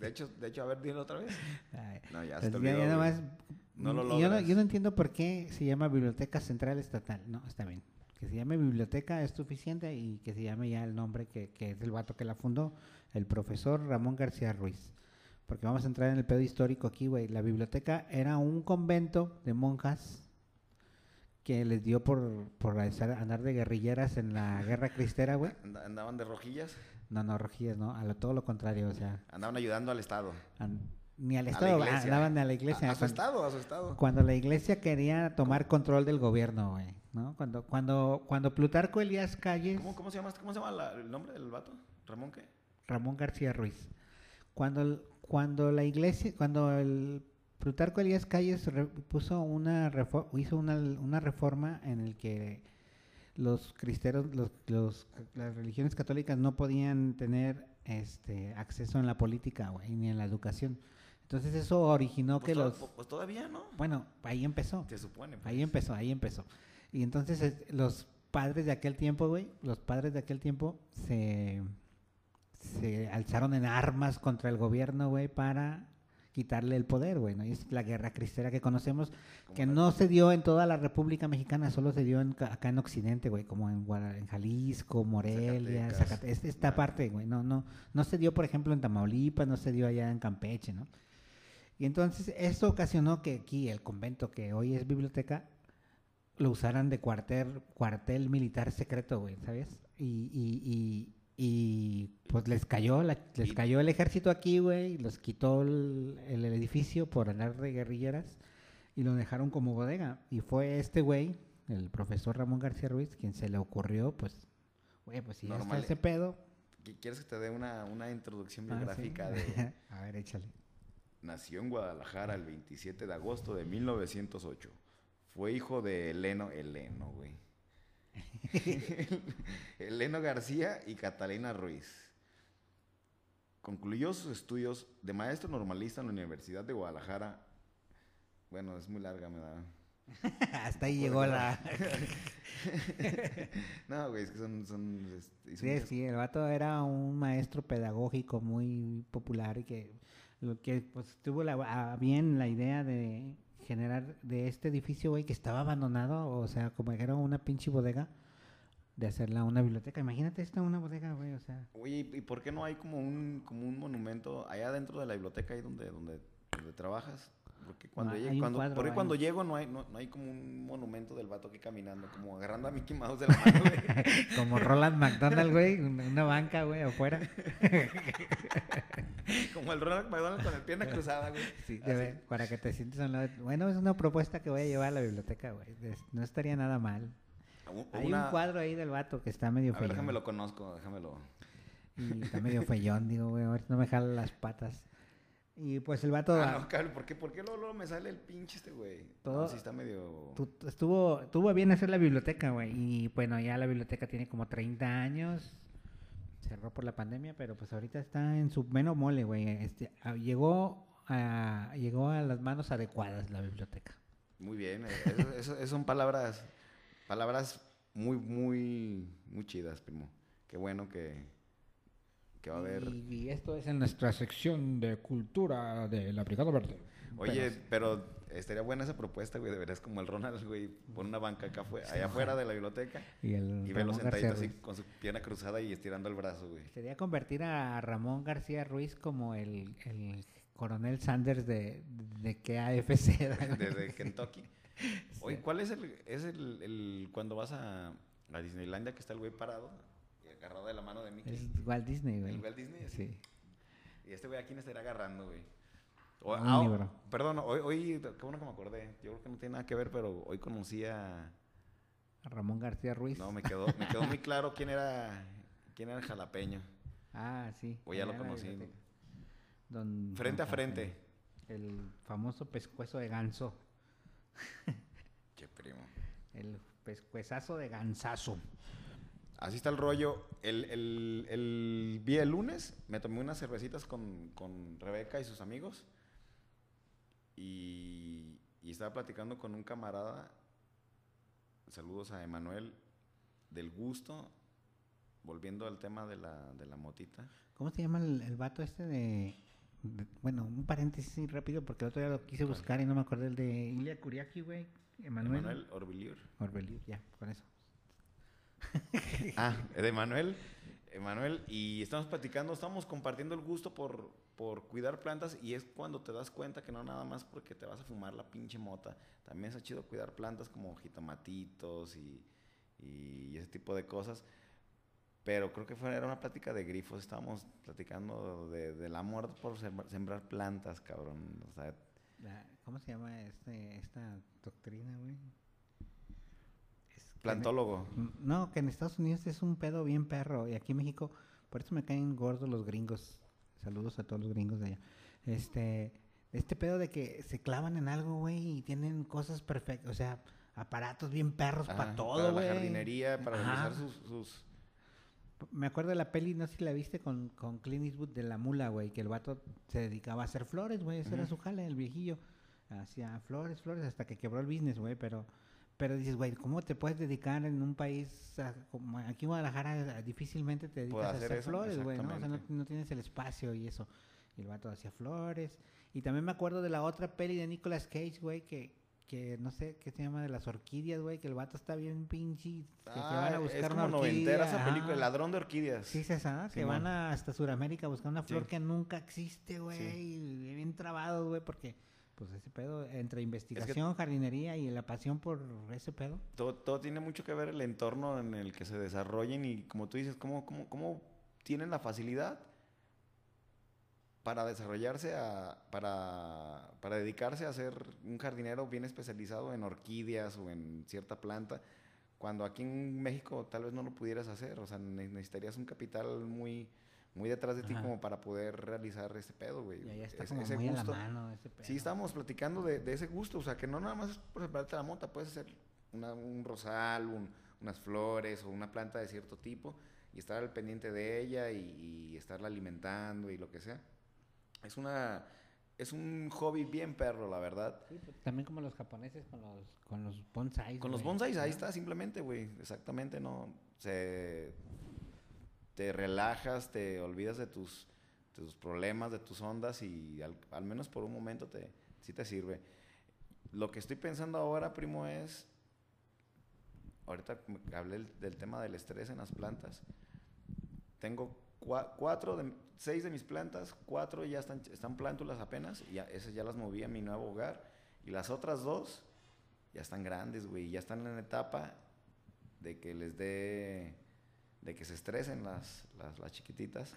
De hecho, de hecho, a ver, dilo otra vez. Ay, No, ya se pues te ya- olvidó, ya nada güey. más- No lo yo, no, yo no entiendo por qué se llama Biblioteca Central Estatal. No, está bien. Que se llame biblioteca es suficiente y que se llame ya el nombre que, que es el vato que la fundó, el profesor Ramón García Ruiz. Porque vamos a entrar en el pedo histórico aquí, güey. La biblioteca era un convento de monjas que les dio por, por estar- andar de guerrilleras en la guerra cristera, güey. (laughs) Anda- Andaban de rojillas, No, no, rojillas, no. A lo, todo lo contrario, o sea. andaban ayudando al Estado. ni al A Estado, iglesia. andaban a la iglesia. A, a su cuando- Estado, a su Estado. Cuando la iglesia quería tomar control del gobierno, güey, ¿no? Cuando, cuando, cuando Plutarco Elías Calles, ¿Cómo, cómo se llama, cómo se llama la- el nombre del vato? ¿Ramón qué? Ramón García Ruiz, cuando, cuando la iglesia, cuando el Plutarco Elías Calles puso una hizo una, una reforma en el que los cristeros, los, los- las religiones católicas no podían tener este acceso en la política, güey, ni en la educación. Entonces eso originó Pues, que los, pues todavía no. bueno, ahí empezó. Se supone. pues. Ahí empezó, ahí empezó. Y entonces es- los padres de aquel tiempo, güey, los padres de aquel tiempo se, se alzaron en armas contra el gobierno, güey, para quitarle el poder, güey, ¿no? Y es la guerra cristera que conocemos, que no se dio en toda la República Mexicana, solo se dio en, acá en Occidente, güey, como en, en Jalisco, Morelia, Zacatecas. Zacate- es- esta parte, güey, no, no, no se dio, por ejemplo, en Tamaulipas, no se dio allá en Campeche, ¿no? Y entonces esto ocasionó que aquí el convento que hoy es biblioteca lo usaran de cuartel, cuartel militar secreto, güey, ¿sabes? Y, y, y, y, pues les cayó, la- les cayó el ejército aquí, güey, y los quitó el, el edificio por andar de guerrilleras y lo dejaron como bodega. Y fue este güey, el profesor Ramón García Ruiz, quien se le ocurrió, pues, güey, pues si ya está Normal. ese pedo. ¿Qui- ¿Quieres que te dé una, una introducción ah, sí. biográfica de... (laughs) A ver, échale. Nació en Guadalajara el 27 de agosto de 1908. Fue hijo de Eleno, Eleno, güey. (laughs) Eleno García y Catalina Ruiz. Concluyó sus estudios de maestro normalista en la Universidad de Guadalajara. Bueno, es muy larga, me da. (laughs) Hasta ahí llegó la... (laughs) no, güey, es que son... son este, Sí, muchas- sí, el vato era un maestro pedagógico muy popular y que que pues tuvo la, bien la idea de generar de este edificio, güey, que estaba abandonado, o sea, como que era una pinche bodega, de hacerla una biblioteca. Imagínate esta una bodega, güey, o sea. Oye, ¿y por qué no hay como un, como un monumento allá dentro de la biblioteca ahí donde, donde, donde trabajas? Porque cuando, No, llego, hay un cuando, cuadro porque ahí. cuando llego no hay, no, no hay como un monumento del vato aquí caminando, como agarrando a Mickey Mouse de la mano, güey. (laughs) Como Roland McDonald, güey, una banca, güey, afuera. (laughs) como el Ronald McDonald con la pierna cruzada, güey. Sí, ver, para que te sientes a un lado. Bueno, es una propuesta que voy a llevar a la biblioteca, güey. No estaría nada mal. Hay un cuadro ahí del vato que está medio feo. déjame lo conozco, déjamelo. Y está medio feyón, digo, güey, a ver no me jala las patas. Y pues el vato Ah, no, cabrón, ¿por qué, ¿por qué luego, luego me sale el pinche este, güey? Todo- No, sí está medio... tu- estuvo, tuvo a bien hacer la biblioteca, güey. Y bueno, ya la biblioteca tiene como 30 años. Cerró por la pandemia, pero pues ahorita está en su meno mole, güey. Este, ah, llegó, a, llegó a las manos adecuadas la biblioteca. Muy bien, eh, eso, (laughs) eso- eso son palabras, palabras muy, muy, muy chidas, primo. Qué bueno que, que va a haber... Y, y esto es en nuestra sección de cultura de la Brigada Verde. Oye, pero estaría buena esa propuesta, güey. Deberías como el Ronald, güey, pon una banca acá afuera, allá afuera de la biblioteca Y, el y verlo Ramón García sentadito así Ruiz. con su pierna cruzada y estirando el brazo, güey. Sería convertir a Ramón García Ruiz como el, el coronel Sanders de, de que AFC. (laughs) Desde Kentucky. (laughs) Oye, ¿cuál es el, es el, el- cuando vas a, a Disneylandia que está el güey parado agarrado de la mano de Mickey? Es Walt Disney, güey. ¿El Walt Disney? así? Sí. Y este güey aquí me estaría agarrando, güey. O- ah, libro. perdón, hoy, hoy, qué bueno que me acordé. Yo creo que no tiene nada que ver, pero hoy conocí a... A Ramón García Ruiz. No, me quedó, me quedó muy (laughs) claro quién era, quién era el jalapeño. Ah, sí. O ya lo conocí. Don, Frente a frente. El famoso pescuezo de ganso. Qué primo. (laughs) El pescuezazo de gansazo. Así está el rollo. El, el, el, vi el lunes, me tomé unas cervecitas con, con Rebeca y sus amigos. Y, y estaba platicando con un camarada. Saludos a Emanuel del gusto. Volviendo al tema de la, de la motita. ¿Cómo se llama el, vato este de, de- Bueno, un paréntesis rápido porque el otro día lo quise buscar y no me acordé el de Ilia Kuriaki, güey. Emanuel. Emanuel Orbiliur. Ya, con eso. (laughs) Ah, de Emanuel. Emanuel, y estamos platicando, estamos compartiendo el gusto por, por cuidar plantas y es cuando te das cuenta que no nada más porque te vas a fumar la pinche mota, también es chido cuidar plantas como jitomatitos y, y ese tipo de cosas. Pero creo que fue, era una plática de grifos, estábamos platicando de, del amor por sembrar, sembrar plantas, cabrón. O sea, La- ¿Cómo se llama este, esta doctrina, güey? Plantólogo. No, que en Estados Unidos es un pedo bien perro. Y aquí en México, por eso me caen gordos los gringos. Saludos a todos los gringos de allá. Este, este pedo de que se clavan en algo, güey, y tienen cosas perfectas. O sea, aparatos bien perros para todo, Para güey. la jardinería, para realizar sus, sus Me acuerdo de la peli, no sé si la viste con, con Clint Eastwood de la mula, güey, que el vato se dedicaba a hacer flores, güey, ese era Ujú. su jale, el viejillo. Hacía flores, flores, hasta que quebró el business, güey, pero, pero dices, güey, ¿cómo te puedes dedicar en un país a- como aquí en Guadalajara difícilmente te dedicas a hacer eso, flores, güey, ¿no? O sea, no, no tienes el espacio y eso. Y el vato hacía flores. Y también me acuerdo de la otra peli de Nicolas Cage, güey, que, que no sé qué se llama, de las orquídeas, güey, que el vato está bien pinche, que se van a Ah, buscar es como una noventera esa película, El ladrón de orquídeas. Sí, César, que Simón. van a- hasta Sudamérica a buscar una flor Sí. que nunca existe, güey. y Bien trabados, güey, porque pues ese pedo, entre investigación, jardinería y la pasión por ese pedo. Todo, todo tiene mucho que ver el entorno en el que se desarrollen y como tú dices, cómo, cómo, cómo tienen la facilidad para desarrollarse, a, para, para dedicarse a ser un jardinero bien especializado en orquídeas o en cierta planta, cuando aquí en México tal vez no lo pudieras hacer, o sea, ne- necesitarías un capital muy, muy detrás de ti Ajá. como para poder realizar ese pedo, güey. Y ahí está Ese- como ese muy a gusto. la mano ese pedo. Sí, estábamos platicando de, de ese gusto, o sea, que no nada más es por sembrarte la mota, puedes hacer una- un rosal, un- unas flores o una planta de cierto tipo y estar al pendiente de ella y, y estarla alimentando y lo que sea. Es una es un hobby bien perro, la verdad. Sí, pues, también como los japoneses con los, con los bonsais. Con los güey. bonsais, ahí está, simplemente, güey, exactamente, ¿no? Se, te relajas, te olvidas de tus, tus problemas, de tus ondas y al, menos por un momento te, sí te sirve. Lo que estoy pensando ahora, primo, es, ahorita hablé del, tema del estrés en las plantas. Tengo cua- cuatro, de, seis de mis plantas, cuatro ya están, están plántulas apenas, y ya, esas ya las moví a mi nuevo hogar. Y las otras dos ya están grandes, güey, ya están en la etapa de que les dé, de que se estresen las, las, las chiquititas.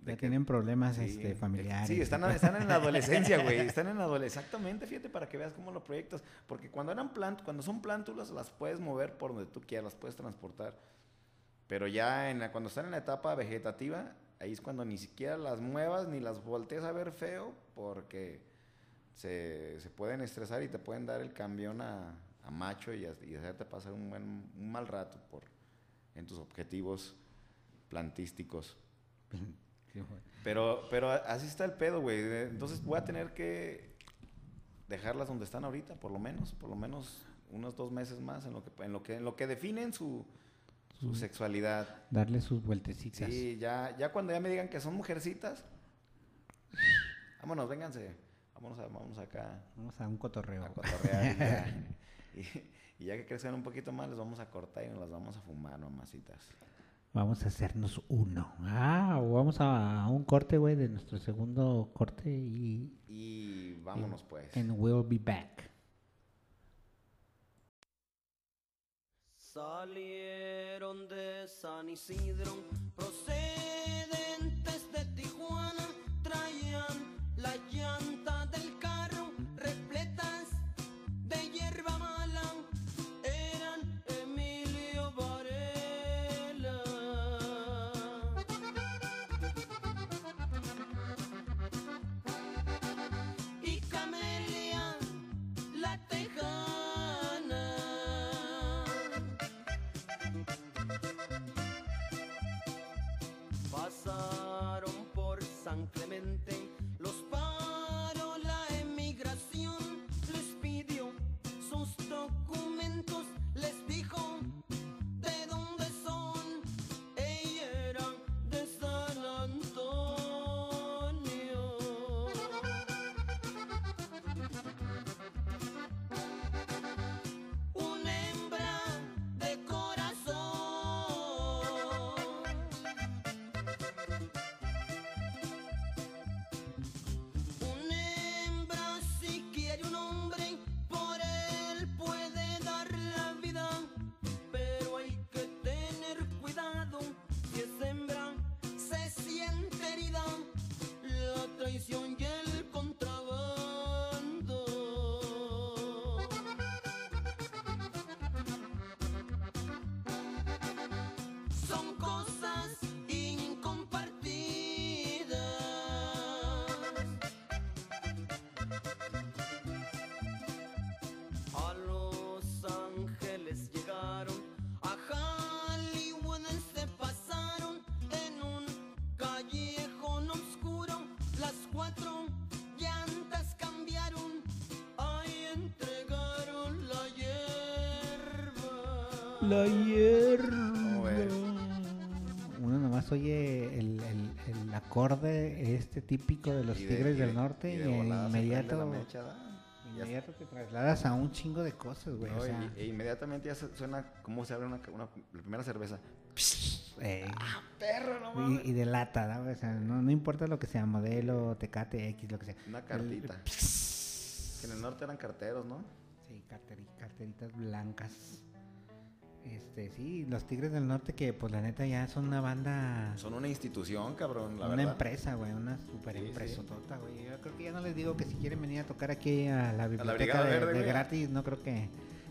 De Ya que- tienen problemas Sí, este, familiares. Sí, están, están en la adolescencia, güey. (laughs) Están en la adolescencia. Exactamente, fíjate, para que veas cómo lo proyectas. Porque cuando eran plant, cuando son plántulas, las puedes mover por donde tú quieras, las puedes transportar. Pero ya en la- cuando están en la etapa vegetativa, ahí es cuando ni siquiera las muevas ni las voltees a ver feo, porque se, se pueden estresar y te pueden dar el cambión a, a macho y, a- y hacerte pasar un, buen, un mal rato por, en tus objetivos plantísticos. Pero, pero así está el pedo, güey. Eh, Entonces voy a tener que dejarlas donde están ahorita, por lo menos, por lo menos unos dos meses más en lo que, en lo que, en lo que definen su, su sexualidad. Darle sus vueltecitas. Sí, ya, ya cuando ya me digan que son mujercitas, vámonos, vénganse. Vámonos, a- vamos acá Vamos a un cotorreo. a cotorrear. y, (laughs) y- ya que crezcan un poquito más, les vamos a cortar y nos las vamos a fumar, mamacitas. Vamos a hacernos uno. Ah, o vamos a, a un corte, güey, de nuestro segundo corte y Y vámonos, pues. and we'll be back. Salieron de San Isidro, La hierba. Uno nomás oye el, el, el acorde este típico de los Y de- Tigres y de- del Norte y y, de volada se prende inmediato, la mecha, ¿da? Y ya inmediato te trasladas a un chingo de cosas, güey. No, o y- sea, e inmediatamente ya se- suena cómo se abre una, una- la primera cerveza. eh, Perro, no y, mames. y de lata, ¿no? O sea, no, no importa lo que sea, modelo, Tecate, X, lo que sea. Una El- cartita. Que en el norte eran carteros, ¿no? Sí, carteri- carteritas blancas. Este, sí, los Tigres del Norte que pues la neta ya son una banda, Son una institución, cabrón, la una verdad. empresa, güey, una super Sí, empresa güey. Yo creo que ya no les digo que si quieren venir a tocar aquí a la biblioteca de, Verde, de güey. gratis, no creo que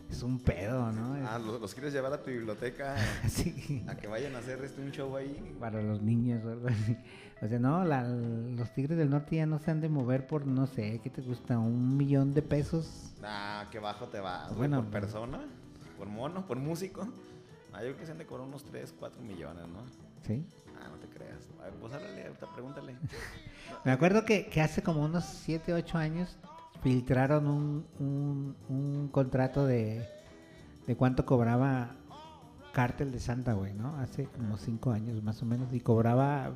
es un pedo, ¿no? Ah, los, los quieres llevar a tu biblioteca (laughs) sí. a que vayan a hacer este un show ahí. Para los niños o algo así. O sea, no, la- los Tigres del Norte ya no se han de mover por, no sé, ¿qué te gusta? ¿Un millón de pesos? Ah, qué bajo te va. Bueno, por persona, por mono, por músico. Ah, yo creo que se han de cobrar unos 3, 4 millones, ¿no? ¿Sí? Ah, no te creas. A ver, pues háblale, ahorita pregúntale. (laughs) Me acuerdo que, que hace como unos 7, 8 años filtraron un, un, un contrato de, de cuánto cobraba Cártel de Santa, güey, ¿no? Hace como cinco años más o menos. Y cobraba,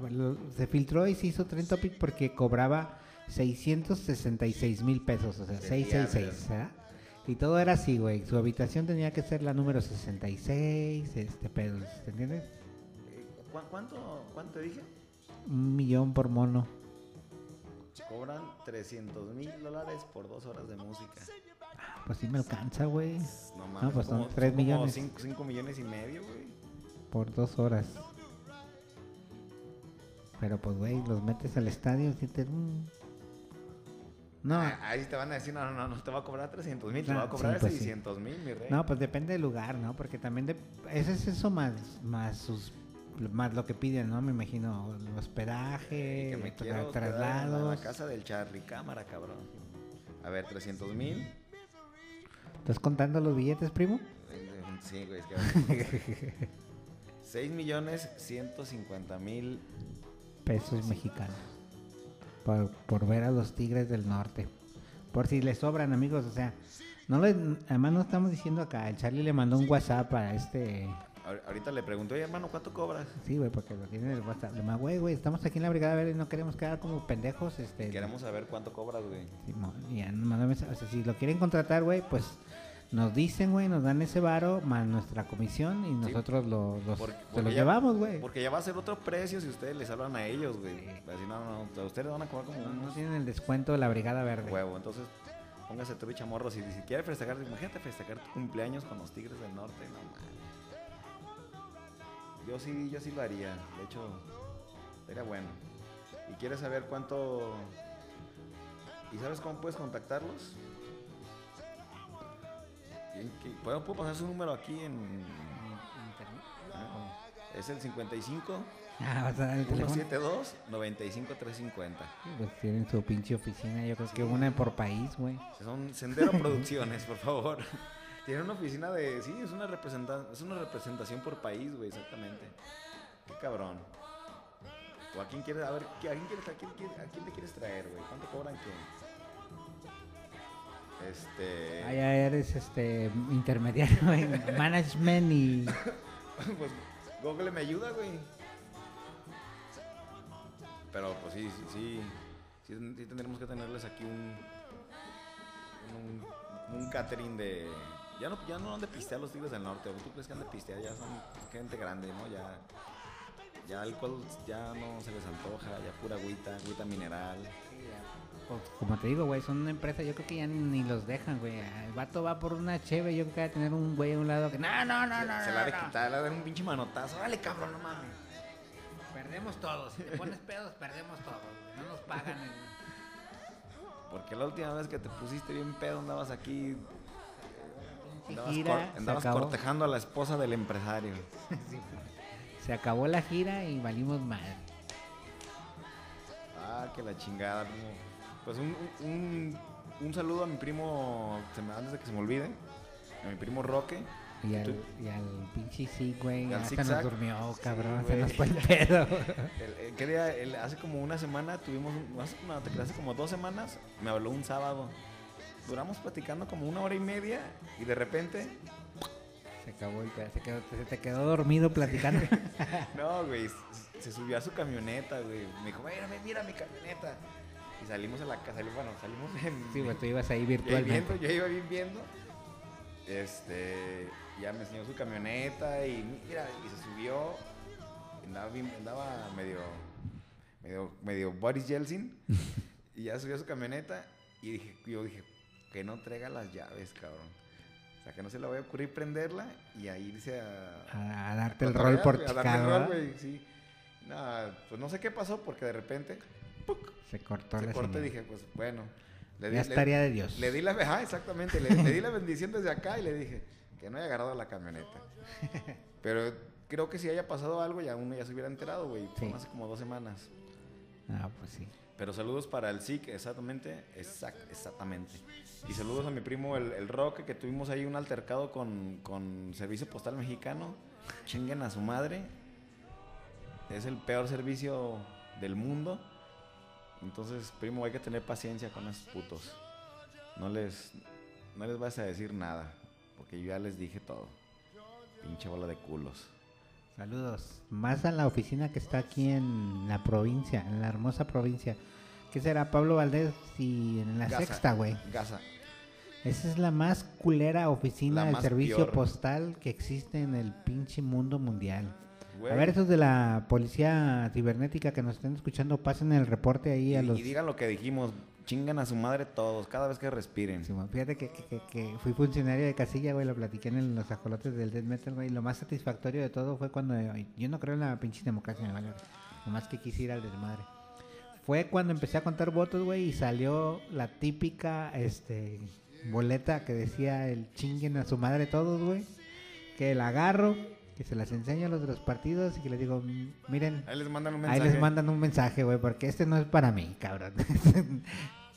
se filtró y se hizo Trend Topic porque cobraba 666 mil pesos, o sea, Del 666, ¿verdad? Y todo era así, güey. Su habitación tenía que ser la número 66, este pedo, ¿te entiendes? ¿cu- ¿Cuánto, ¿Cuánto te dije? Un millón por mono. Cobran 300 mil dólares por dos horas de música. Pues sí me alcanza, güey. No mames, pues son como- tres como millones. cinco- cinco millones y medio, güey. Por dos horas. Pero pues, güey, los metes al estadio y sientes... No, Ah, Ahí te van a decir, no, no, no, te va a cobrar 300 mil, te Ah, va a cobrar sí, pues sí. 600 mil, mi rey. no, pues depende del lugar, ¿no? Porque también de... ese es eso más, más sus... Más lo que piden, ¿no? Me imagino el hospedaje, que me tra- traslados. la casa del Charlie, cámara, cabrón. A ver, 300 mil. ¿Estás contando los billetes, primo? Sí, güey, es que... 6 (laughs) millones 150 mil. Pesos mexicanos. Por, por ver a los Tigres del Norte. Por si les sobran, amigos, o sea... No le, además no estamos diciendo acá, el Charlie le mandó un WhatsApp a este Ahor- Ahorita le pregunto, oye, hermano, ¿cuánto cobras? Sí, güey, porque lo tiene en el WhatsApp. Le más, güey, güey, estamos aquí en la brigada verde y no queremos quedar como pendejos. Este, Queremos saber cuánto cobras, güey. Simón, y ya. O sea, si lo quieren contratar, güey, pues nos dicen, güey, nos dan ese varo más nuestra comisión y nosotros lo, los, Porque- se porque los ya- llevamos, güey. Porque ya va a ser otro precio si ustedes les hablan a ellos, güey. Así, no, no, ustedes van a cobrar como No, tienen el descuento de la brigada verde. huevo. Entonces, póngase tu chamorro. Si, si quiere festejar, imagínate festejar tu cumpleaños con los Tigres del Norte, no mames. Yo sí, yo sí lo haría. De hecho, sería bueno. ¿Y quieres saber cuánto... ¿Y sabes cómo puedes contactarlos? ¿Quién- ¿Puedo, puedo pasar su número aquí en... Ah, Es el 55 (laughs) Ah, vas a dar el teléfono. 172 95 350. Pues tienen su pinche oficina, yo creo que una por país, güey. Son Sendero Producciones, por favor. (laughs) Tiene una oficina de. Sí, es una, representa, es una representación por país, güey, exactamente. Qué cabrón. ¿O a quién quieres, a ver, ¿a quién, quieres, a quién, quieres- a quién te quieres traer, güey? ¿Cuánto cobran qué? Este. Ah, ya eres este intermediario (laughs) en management y (coughs) pues Google me ayuda, güey. Pero pues sí, sí, sí. Sí, sí tendremos que tenerles aquí un. Un, un catering de. Ya no, ya no han de pistear los tigres del norte. ¿o ¿Tú crees que han de pistear? Ya son gente grande, ¿no? Ya. Ya alcohol ya no se les antoja, ya pura agüita, agüita mineral. Pues, como te digo, güey, son una empresa, yo creo que ya ni los dejan, güey. El vato va por una cheve, yo creo que va a tener un güey a un lado que no, no, no, no, se no, la ha de no. quitar, le ha de dar un pinche manotazo. Órale, cabrón, no mames. Perdemos todos, si te pones pedos, perdemos todos. No nos pagan. Porque la última vez que te pusiste bien pedo andabas aquí. Andabas, gira, andabas cortejando a la esposa del empresario. (laughs) Se acabó la gira y valimos mal. Ah, que la chingada. primo. Pues un, un, un saludo a mi primo, se me- antes de que se me olvide, a mi primo Roque. Y al, y al pinche sí, güey, hasta nos durmió, cabrón, Sí, se (laughs) nos fue el pedo. El- el- ¿qué día? El- hace como una semana tuvimos, un- hace, no, como dos semanas, me habló un sábado. Duramos platicando como una hora y media y de repente, Se acabó el pedo, se, quedó- se te quedó dormido platicando. (laughs) no, güey, se subió a su camioneta, güey. Me dijo, mira, mira mi camioneta. Y salimos a la casa, bueno, salimos (laughs) en... sí, güey, tú ibas ahí virtualmente. viendo, yo iba bien viendo. Este, ya me enseñó su camioneta y mira, y se subió. Andaba, andaba medio, medio, medio Boris Yeltsin. (laughs) y ya subió a su camioneta y dije, yo dije, que no traiga las llaves, cabrón. O sea, que no se le vaya a ocurrir prenderla y a irse a... A, a darte a el rol por a darme el Chicago. rol, ¿verdad? güey, sí. No, pues no sé qué pasó porque de repente Se cortó se la cortó y dije, pues bueno. le Ya di- es tarea de Dios. le di la, (laughs) ajá, exactamente, le, le di la bendición desde acá y le dije que no haya agarrado la camioneta. (laughs) Pero creo que si haya pasado algo ya uno ya se hubiera enterado, güey. Sí. hace como dos semanas. Ah, pues sí. Pero saludos para el SIC, exactamente, exact, exactamente. Y saludos a mi primo el, el Roque, que tuvimos ahí un altercado con, con Servicio Postal Mexicano. Chinguen a su madre. Es el peor servicio del mundo. Entonces, primo, hay que tener paciencia con esos putos. No les, no les vas a decir nada, porque yo ya les dije todo. Pinche bola de culos. Saludos. Más a la oficina que está aquí en la provincia, en la hermosa provincia. ¿Qué será? Pablo Valdés y en la Gaza. sexta, güey. Gaza. Esa es la más culera oficina La del más servicio peor. postal que existe en el pinche mundo mundial. Güey. A ver, esos de la policía cibernética que nos estén escuchando, pasen el reporte ahí Y, a los... y digan lo que dijimos. Chingan a su madre todos, cada vez que respiren. Fíjate que, que- fui funcionario de casilla, güey, lo platiqué en los ajolotes del death metal, güey. y Lo más satisfactorio de todo fue cuando eh, yo no creo en la pinche democracia, verga. Nomás que quise ir al desmadre. Fue cuando empecé a contar votos, güey, y salió la típica, este, boleta que decía el chinguen a su madre todos, güey. Que la agarro, que se las enseño a los de los partidos y que les digo, "Mm, miren, Ahí les mandan un Ahí mensaje. les mandan un mensaje, güey, porque este no es para mí, cabrón. (laughs)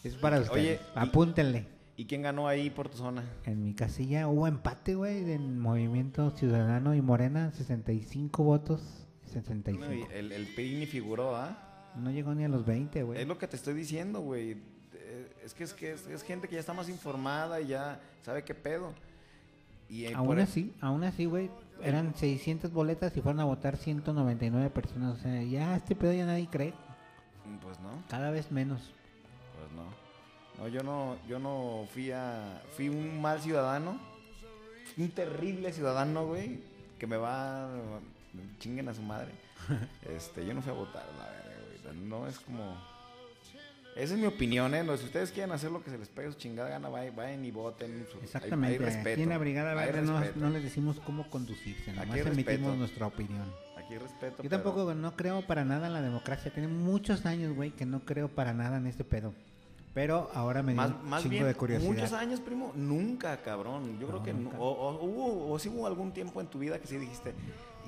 es para ustedes. Oye, Apúntenle. ¿Y quién ganó ahí por tu zona? En mi casilla hubo empate, güey, en Movimiento Ciudadano y Morena, 65 votos, 65. No, y el, el PRI ni figuró, ¿ah? No llegó ni a los 20, güey. Es lo que te estoy diciendo, güey. Eh, Es que es, que es, es gente que ya está más informada y ya sabe qué pedo. Y eh, Aún por- así, aún así, güey, eran 600 boletas y fueron a votar 199 personas. O sea, ya este pedo ya nadie cree. Pues no, Cada vez menos. pues no. No, yo no, yo no fui a... Fui un mal ciudadano. Un terrible ciudadano, güey. Que me va... Chinguen a su madre. (laughs) Este, yo no fui a votar, la verga, güey. No es como... Esa es mi opinión, ¿eh? No, Si ustedes quieren hacer lo que se les pegue su chingada gana, vayan, y voten. Su- hay- Exactamente. Hay, respeto. Aquí en la Brigada hay Verde no, no les decimos cómo conducirse, Aquí nomás hay emitimos respeto. nuestra opinión. Aquí hay respeto. Yo pero- tampoco no creo para nada en la democracia. Tiene muchos años, güey, que no creo para nada en este pedo. Pero ahora me dio Más, un más chingo bien, de curiosidad. muchos años, primo, nunca, cabrón. Yo creo No, que nu- nunca. o, o hubo, o sí hubo algún tiempo en tu vida que sí dijiste.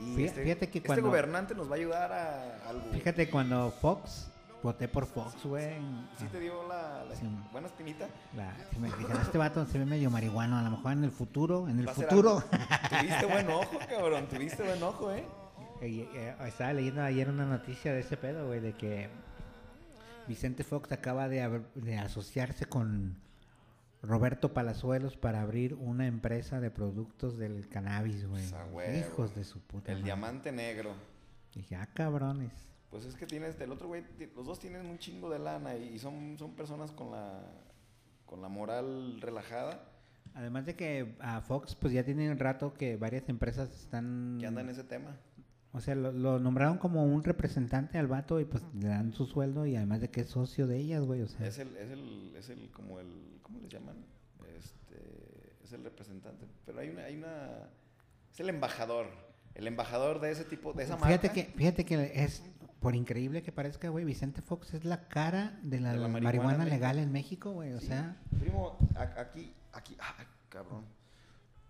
Y Fí- este, fíjate que este cuando- gobernante nos va a ayudar a algo. Fíjate cuando Fox, voté por Fox, güey. Sí te dio la, la Sí. buena espinita. La- me dijeron, este vato se ve medio marihuano, a lo mejor en el futuro, en el futuro. Tuviste buen ojo, cabrón. Tuviste buen ojo, ¿eh? (laughs) Y, eh, estaba leyendo ayer una noticia de ese pedo, güey, de que Vicente Fox acaba de, asociarse con Roberto Palazuelos para abrir una empresa de productos del cannabis, güey. Pues, a huevo. Hijos de su puta El madre. diamante negro. Dije, ah, cabrones. Pues es que tienes, el otro güey, los dos tienen un chingo de lana y son, son personas con la, con la moral relajada Además de que a Fox, pues ya tiene un rato que varias empresas están... que andan en ese tema. O sea, lo, lo nombraron como un representante al vato y pues le dan su sueldo y además de que es socio de ellas, güey. O sea, Es el, es el, es el, como el, ¿cómo les llaman? Este, es el representante. Pero hay una, hay una, es el embajador. El embajador de ese tipo, de esa marca. fíjate que, fíjate que es, por increíble que parezca, güey, Vicente Fox es la cara de la, De la marihuana, marihuana legal en México, güey. O Sí. sea, Primo, aquí, aquí, ay, cabrón.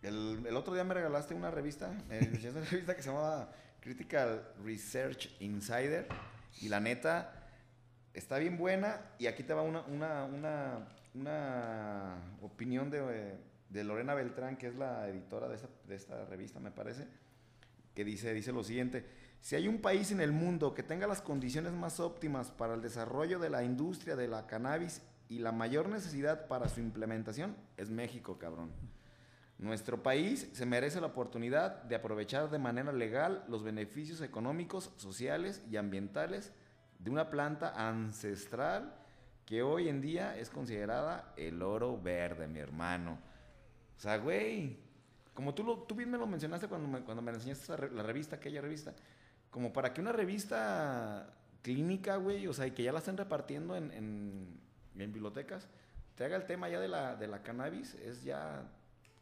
El, el otro día me regalaste una revista, enseñaste (laughs) una revista que se llamaba Critical Research Insider. Y la neta, está bien buena. Y aquí te va una, una, una, una opinión de, de Lorena Beltrán, que es la editora de esta, de esta revista, me parece. Que dice, dice lo siguiente. Si hay un país en el mundo que tenga las condiciones más óptimas para el desarrollo de la industria de la cannabis y la mayor necesidad para su implementación, es México, cabrón. Nuestro país se merece la oportunidad de aprovechar de manera legal los beneficios económicos, sociales y ambientales de una planta ancestral que hoy en día es considerada el oro verde, mi hermano. O sea, güey, como tú, lo, tú bien me lo mencionaste cuando me, cuando me enseñaste la revista, aquella revista, como para que una revista clínica, güey, o sea, y que ya la estén repartiendo en, en, bibliotecas, te haga el tema ya de la, de la cannabis, es ya,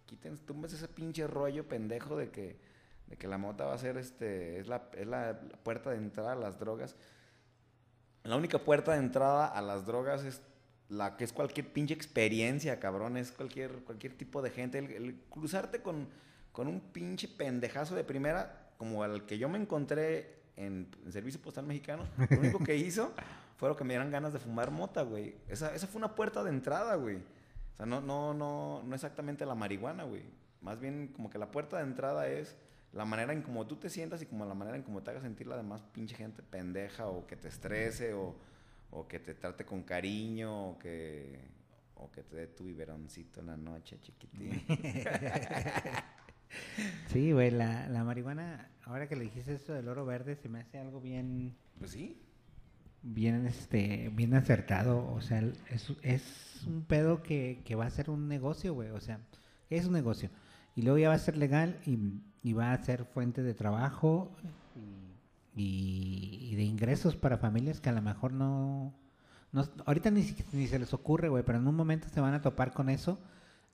quiten, tumbes ese pinche rollo pendejo de que, de que la mota va a ser, este, es la, es la puerta de entrada a las drogas. La única puerta de entrada a las drogas es la que es cualquier pinche experiencia, cabrón, es cualquier, cualquier tipo de gente. El, el cruzarte con, con un pinche pendejazo de primera, como el que yo me encontré en, en Servicio Postal Mexicano, lo único que hizo (laughs) fue lo que me dieran ganas de fumar mota, güey. Esa, esa fue una puerta de entrada, güey. O sea, no, no, no, no exactamente la marihuana, güey. Más bien como que la puerta de entrada es la manera en cómo tú te sientas y como la manera en cómo te haga sentir la demás pinche gente pendeja o que te estrese o, o que te trate con cariño o que, o que te dé tu biberoncito en la noche, chiquitín. (laughs) Sí, güey, la, la marihuana, ahora que le dijiste esto del oro verde, se me hace algo bien, Pues sí. bien, este, bien acertado. O sea, es, es un pedo que, que va a ser un negocio, güey. O sea, es un negocio. Y luego ya va a ser legal y, y va a ser fuente de trabajo y, y- de ingresos para familias que a lo mejor no... no ahorita ni, ni se les ocurre, güey, pero en un momento se van a topar con eso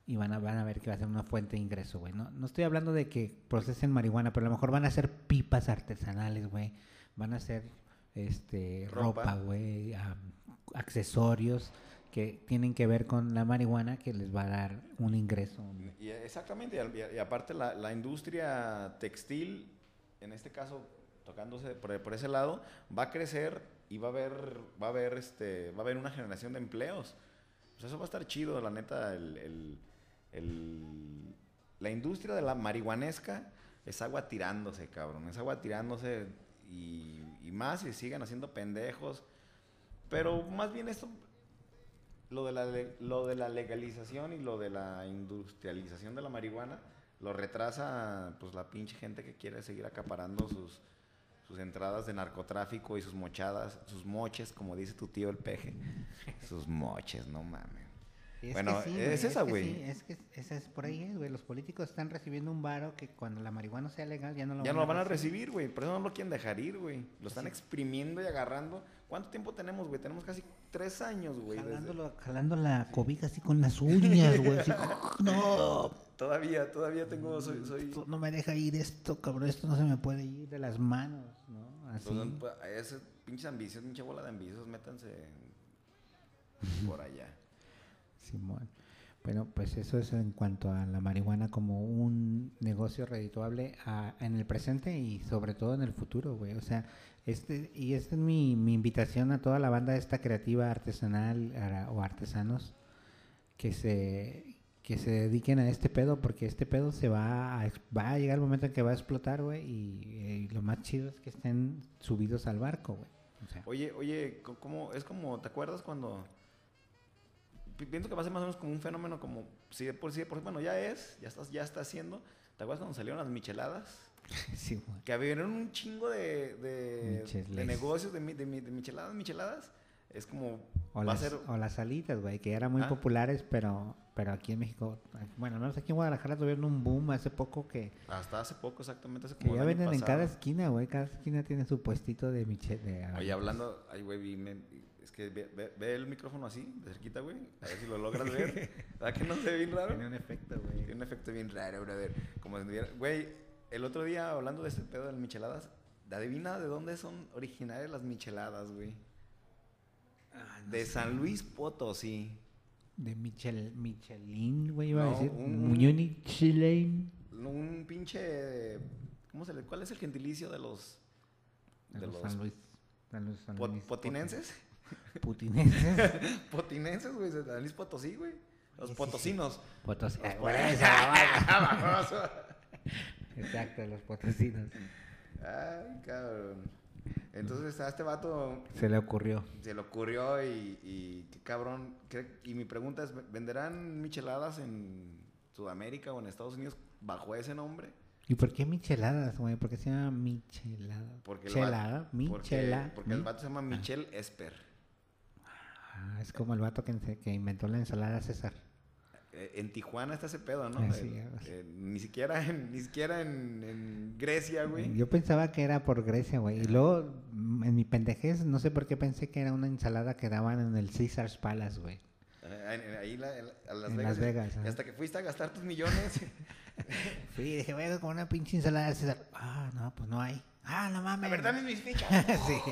y van a, van a ver que va a ser una fuente de ingreso, güey. No, no estoy hablando de que procesen marihuana, pero a lo mejor van a hacer pipas artesanales, güey. Van a hacer este, Ropa. güey, am, accesorios que tienen que ver con la marihuana que les va a dar un ingreso. Y exactamente, y aparte la, la industria textil, en este caso, tocándose por, por ese lado, va a crecer y va a haber, va a haber, este, va a haber una generación de empleos. Pues eso va a estar chido, la neta, el, el- el- la industria de la marihuanesca es agua tirándose, cabrón, es agua tirándose y, y más y sigan haciendo pendejos. Pero más bien esto, lo de, la, lo de la legalización y lo de la industrialización de la marihuana lo retrasa pues la pinche gente que quiere seguir acaparando sus, sus entradas de narcotráfico y sus mochadas, sus moches, como dice tu tío el peje. (laughs) sus moches, no mames. Es Bueno, que sí, es güey, esa, que güey. sí, es que esa es por ahí, güey. Los políticos están recibiendo un varo que cuando la marihuana sea legal ya no lo Ya no lo van a recibir, güey. Por eso no lo quieren dejar ir, güey. Lo están exprimiendo y agarrando. ¿Cuánto tiempo tenemos, güey? Tenemos casi tres años, güey. desde- Jalándolo- (laughs) jalando la cobija así con las uñas, güey. así, no, Todavía, todavía tengo, soy, soy... no me deja ir esto, cabrón. Esto no se me puede ir de las manos, ¿no? Así. Entonces, pues, a ese pinches ambicios, pinche bola de ambicios, métanse por allá. Simón. Bueno, pues eso es en cuanto a la marihuana como un negocio redituable a- en el presente y sobre todo en el futuro, güey. O sea, este y esta es mi, mi invitación a toda la banda esta creativa artesanal o artesanos que se que se dediquen a este pedo porque este pedo se va a, va a llegar el momento en que va a explotar, güey, y, y lo más chido es que estén subidos al barco, güey. O Oye, oye, ¿cómo, es como, ¿te acuerdas cuando... pi- Pienso que va a ser más o menos como un fenómeno como, si de por sí, de por bueno, ya es, ya estás, ya está haciendo. ¿Te acuerdas cuando salieron las micheladas? (laughs) sí, güey. Que abrieron un chingo de, de, de negocios de, de, de micheladas, micheladas. Es como, O va las, a ser... o las alitas, güey, que eran muy Ah. populares, pero pero aquí en México, bueno, no sé, aquí en Guadalajara tuvieron un boom hace poco que, Hasta hace poco, exactamente, hace que como ya el año venden en cada pasado. esquina, güey, cada esquina tiene su puestito de miche de Oye, hablando, ay, güey, es que ve, ve- ve el micrófono así, de cerquita, güey. A ver si lo logras ver. (laughs) ¿Verdad que no se ve bien raro? Tiene un efecto, güey. Tiene un efecto bien raro, brother. Como si tuviera- Güey, el otro día hablando de este pedo de las micheladas, adivina de dónde son originarias las micheladas, güey. de San Luis Potosí. De Michel, Michelin, güey, iba a No, decir. un- Michelin. Un pinche. ¿Cómo se le.? ¿Cuál es el gentilicio de los. De de los los. San Luis. San Luis, San pot- Luis, potinenses? Putinenses. (laughs) Potinenses, güey, San Luis Potosí, güey. Los Sí, sí, sí. potosinos. Potosí. Los Ah. (laughs) Exacto, los potosinos. Ay, cabrón. Entonces a este vato Se le ocurrió. se le ocurrió y, y qué cabrón. ¿qué- y mi pregunta es, ¿venderán micheladas en Sudamérica o en Estados Unidos bajo ese nombre? ¿Y por qué micheladas, güey? ¿Por qué se llama michelada? Porque el vato-. Porque, porque el vato se llama Michel Esper. Ah, es como el vato que, que inventó la ensalada César. Eh, en Tijuana está ese pedo, ¿no? Ah, sí, Eh, eh, ni siquiera en, ni siquiera en, en Grecia, güey. Yo pensaba que era por Grecia, güey. Y luego, mm, en mi pendejez, no sé por qué pensé que era una ensalada que daban en el Caesar's Palace, güey. Eh, ahí la- en- a Las En Vegas. Las Vegas, ajá. hasta que fuiste a gastar tus millones. (laughs) Fui y dije, voy a comer una pinche ensalada de César. Ah, no, pues no hay. Ah, no mames. La verdad, mis fichas. (laughs) sí. (laughs)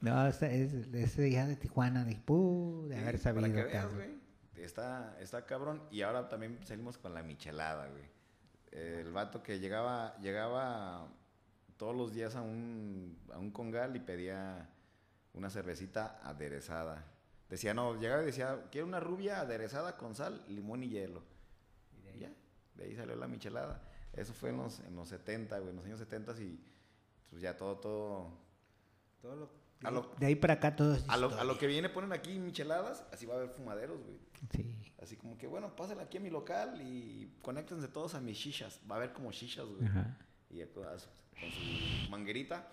No, ese, es- ese día de Tijuana, de, de haber Sí, sabido. Para que veas, güey. Está, está cabrón. Y ahora también salimos con la michelada, güey. El vato que llegaba, llegaba todos los días a un, a un congal y pedía una cervecita aderezada. Decía, no, llegaba y decía, quiero una rubia aderezada con sal, limón y hielo. Y ya, de ahí salió la michelada. Eso fue en los, en los 70, güey, en los años 70 y pues ya todo, todo... Todo lo, A lo, De ahí para acá todo es a lo, a lo que viene ponen aquí micheladas, así va a haber fumaderos, güey. Sí. Así como que, bueno, pásenla aquí a mi local y conéctense todos a mis shishas. Va a haber como shishas, güey. Ajá. Y con, su manguerita.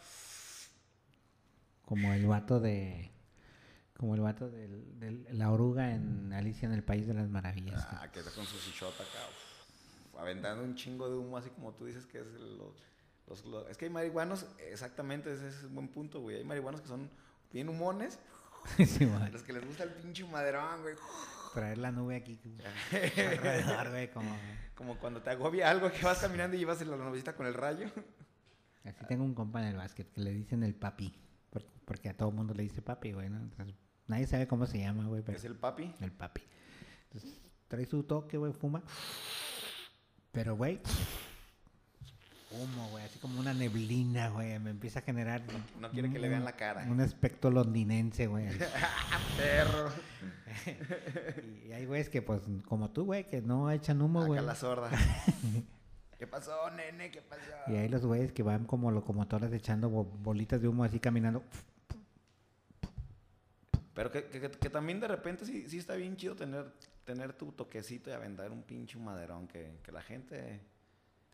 Como el vato de... Como el vato del- la oruga en Alicia en el País de las Maravillas. Ah, que está con su shishota acá. uf, aventando un chingo de humo, así como tú dices que es el- los, los- los- Es que hay marihuanos, exactamente, ese es un buen punto, güey. Hay marihuanos que son bien humones. (laughs) Sí, los que les gusta el pinche maderón, güey. Traer la nube aquí (laughs) alrededor, güey, como... Como cuando te agobia algo que vas caminando y llevas la nubecita con el rayo. Así tengo un compa en el básquet que le dicen el papi. por- Porque a todo mundo le dice papi, güey, ¿no? Entonces, nadie sabe cómo se llama, güey, pero Es el papi. el papi. Entonces, trae su toque, güey, fuma. Pero, güey, humo, güey, así como una neblina, güey. Me empieza a generar... No quiere que le vean la cara. Un aspecto londinense, güey. (laughs) Perro. (laughs) y hay güeyes que, pues, como tú, güey, que no echan humo, Acá güey. la sorda. (laughs) ¿Qué pasó, nene? ¿Qué pasó? Y hay los güeyes que van como locomotoras echando bo- bolitas de humo así caminando. Pero que, que- que también de repente sí, sí está bien chido tener, tener tu toquecito y aventar un pinche maderón. Que, que la gente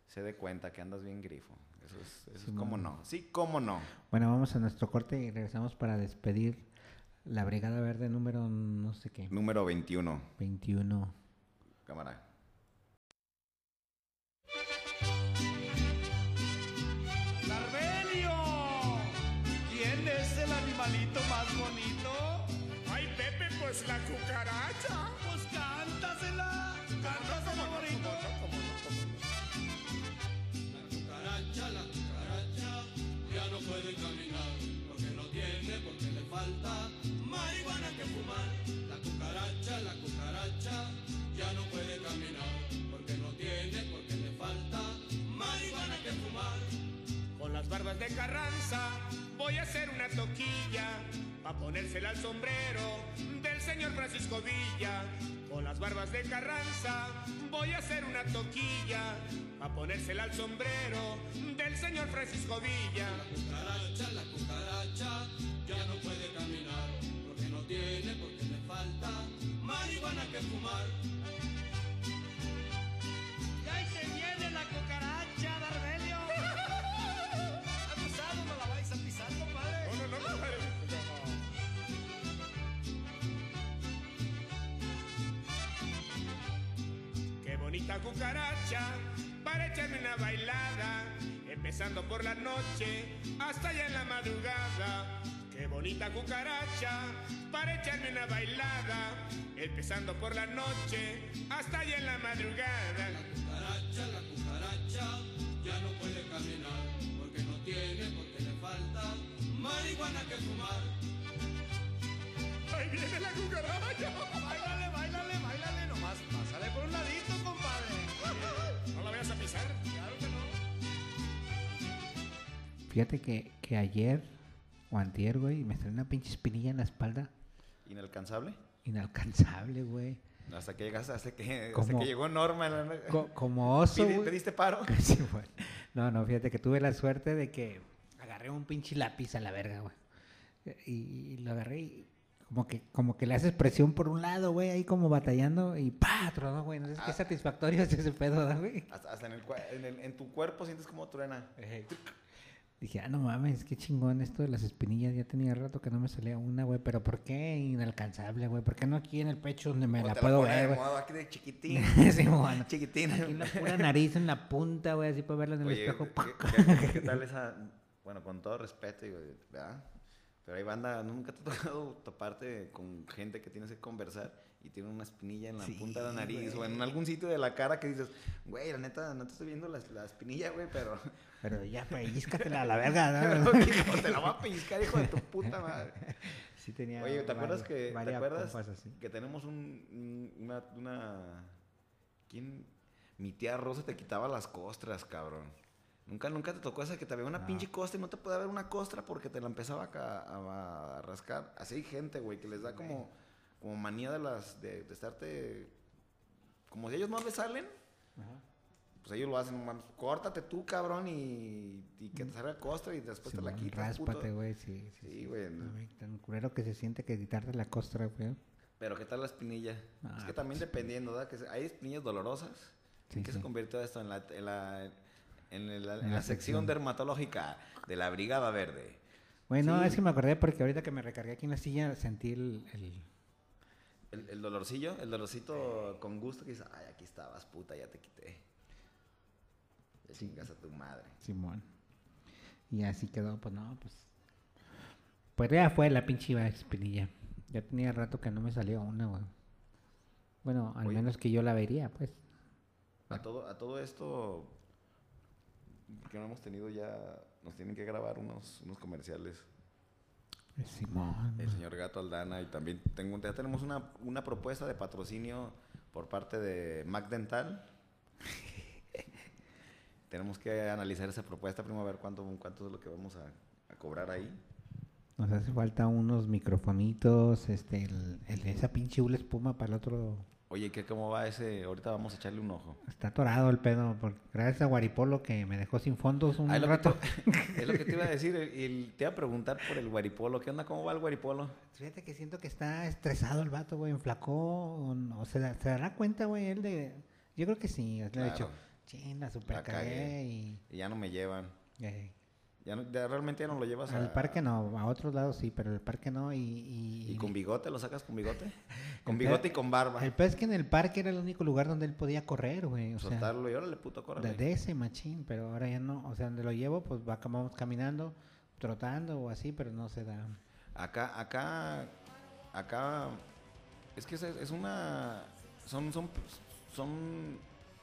se dé cuenta que andas bien grifo. Eso es, eso Sí, como no. no. Sí, cómo no. Bueno, vamos a nuestro corte y regresamos para despedir la Brigada Verde número no sé qué, Número 21. 21. Cámara. ¡Larbelio! ¿Quién es el animalito más bonito? Ay, Pepe, pues la cucaracha. Pues cántasela. Cántasela bonito. Falta marihuana que fumar. La cucaracha, la cucaracha, ya no puede caminar, porque no tiene, porque le falta marihuana que fumar. Con las barbas de Carranza voy a hacer una toquilla pa' ponérsela al sombrero del señor Francisco Villa. Con las barbas de Carranza voy a hacer una toquilla pa' ponérsela al sombrero del señor Francisco Villa. La cucaracha, la cucaracha, ya no puede caminar, porque no tiene, porque le falta marihuana que fumar. Cucaracha para echarme una bailada, empezando por la noche hasta ya en la madrugada. Qué bonita cucaracha para echarme una bailada, empezando por la noche hasta ya en la madrugada. La cucaracha, la cucaracha, ya no puede caminar, porque no tiene, porque le falta marihuana que fumar. ¡Ahí viene la cucaracha! ¡Báilale, báilale, báilale! Nomás pásale por un ladito, Fíjate que, que ayer o antier, güey, me salió una pinche espinilla en la espalda. Inalcanzable. Inalcanzable, güey. Hasta que llegaste, hasta que, hasta que llegó Norma. la- Co- como oso, Pide-. ¿Pediste paro? (laughs) Sí, güey. No, no, fíjate que tuve la suerte de que agarré un pinche lápiz a la verga, güey. Y, y lo agarré y como que, como que le haces presión por un lado, güey, ahí como batallando y ¡pa! Tronó, güey. No sé qué Ah. satisfactorio es ese pedo, ¿no, güey. Hasta, hasta en, el, en, el- en tu cuerpo sientes como truena. Dije, ah, no mames, qué chingón esto de las espinillas. Ya tenía rato que no me salía una, güey. Pero ¿por qué inalcanzable, güey? ¿Por qué no aquí en el pecho donde me la puedo ver, güey? aquí de chiquitín. (laughs) Sí, bueno. chiquitín. Aquí en la pura nariz, en la punta, güey, así para verla en el Oye, espejo. ¿qué, qué- qué (laughs) tal esa? Bueno, con todo respeto, digo, ¿verdad? Pero hay banda, nunca te ha tocado (laughs) toparte con gente que tienes que conversar y tiene una espinilla en la Sí, punta de la nariz o en algún sitio de la cara que dices, güey, la neta, no te estoy viendo la, la espinilla, güey, pero (laughs) Pero ya, pellizcatela a la verga, pero ¿no? (laughs) hijo, te la voy a pellizcar, hijo de tu puta madre. Sí tenía Oye, ¿te acuerdas que, ¿te acuerdas compas que tenemos un- una, una, ¿quién? Mi tía Rosa te quitaba las costras, cabrón. Nunca, nunca te tocó esa que te había una No. pinche costra y no te podía ver una costra porque te la empezaba a, a- a rascar. Así hay gente, güey, que les da como, como manía de las, de, de estarte, como si ellos no le salen, pues ellos lo hacen, man, córtate tú, cabrón, y, y que te salga costra y después te la quitas. Ráspate, güey, sí. Sí, Sí, güey. No, güey, tan culero que se siente que quitarte la costra, güey. Pero ¿qué tal la espinilla? Ah, es que también dependiendo, ¿verdad? Que hay espinillas dolorosas. Sí, ¿En qué sí. se convirtió esto? En la, en la, en el- en la sección dermatológica de la Brigada Verde. Bueno, Sí. es que me acordé porque ahorita que me recargué aquí en la silla sentí el... el- El, el dolorcillo, el dolorcito con gusto que dices, ay, aquí estabas, puta, ya te quité. Ya chingas a tu madre. Simón. Y así quedó, pues no, pues... Pues ya fue la pinche espinilla. Ya tenía rato que no me salía una, güey. Bueno, al Oye. menos que yo la vería, pues. A todo, a todo esto que no hemos tenido ya, nos tienen que grabar unos, unos comerciales. Simón. El señor Gato Aldana y también tengo, ya tenemos una, una propuesta de patrocinio por parte de Mac Dental. (laughs) tenemos que analizar esa propuesta, primero a ver cuánto, cuánto es lo que vamos a, a cobrar ahí. Nos hace falta unos microfonitos, este, el, el- esa pinche hula espuma para el otro. Oye, ¿qué, ¿cómo va ese? Ahorita vamos a echarle un ojo. Está atorado el pedo, por- gracias a Guaripolo que me dejó sin fondos un Ah, rato. te, (laughs) es lo que te iba a decir, el- el- te iba a preguntar por el guaripolo. ¿Qué onda? ¿Cómo va el guaripolo? Fíjate que siento que está estresado el vato, güey, enflacó, o, no- se, da- se dará cuenta, güey, él de... Yo creo que sí, le he Claro. dicho, chinga, super La cagué. y... Y ya no me llevan. eh, Ya, no- ya realmente ya no lo llevas al a- parque no, a otros lados sí, pero el parque no y... y, ¿Y con bigote? ¿Lo sacas con bigote? (laughs) Con bigote y con barba. El es que en el parque era el único lugar donde él podía correr, güey, o sea... Soltarlo y órale, puto, De, córrele. de ese machín, pero ahora ya no. O sea, donde lo llevo, pues va, vamos caminando, trotando o así, pero no se da. Acá, acá, acá, es que es, es una, son, son, son,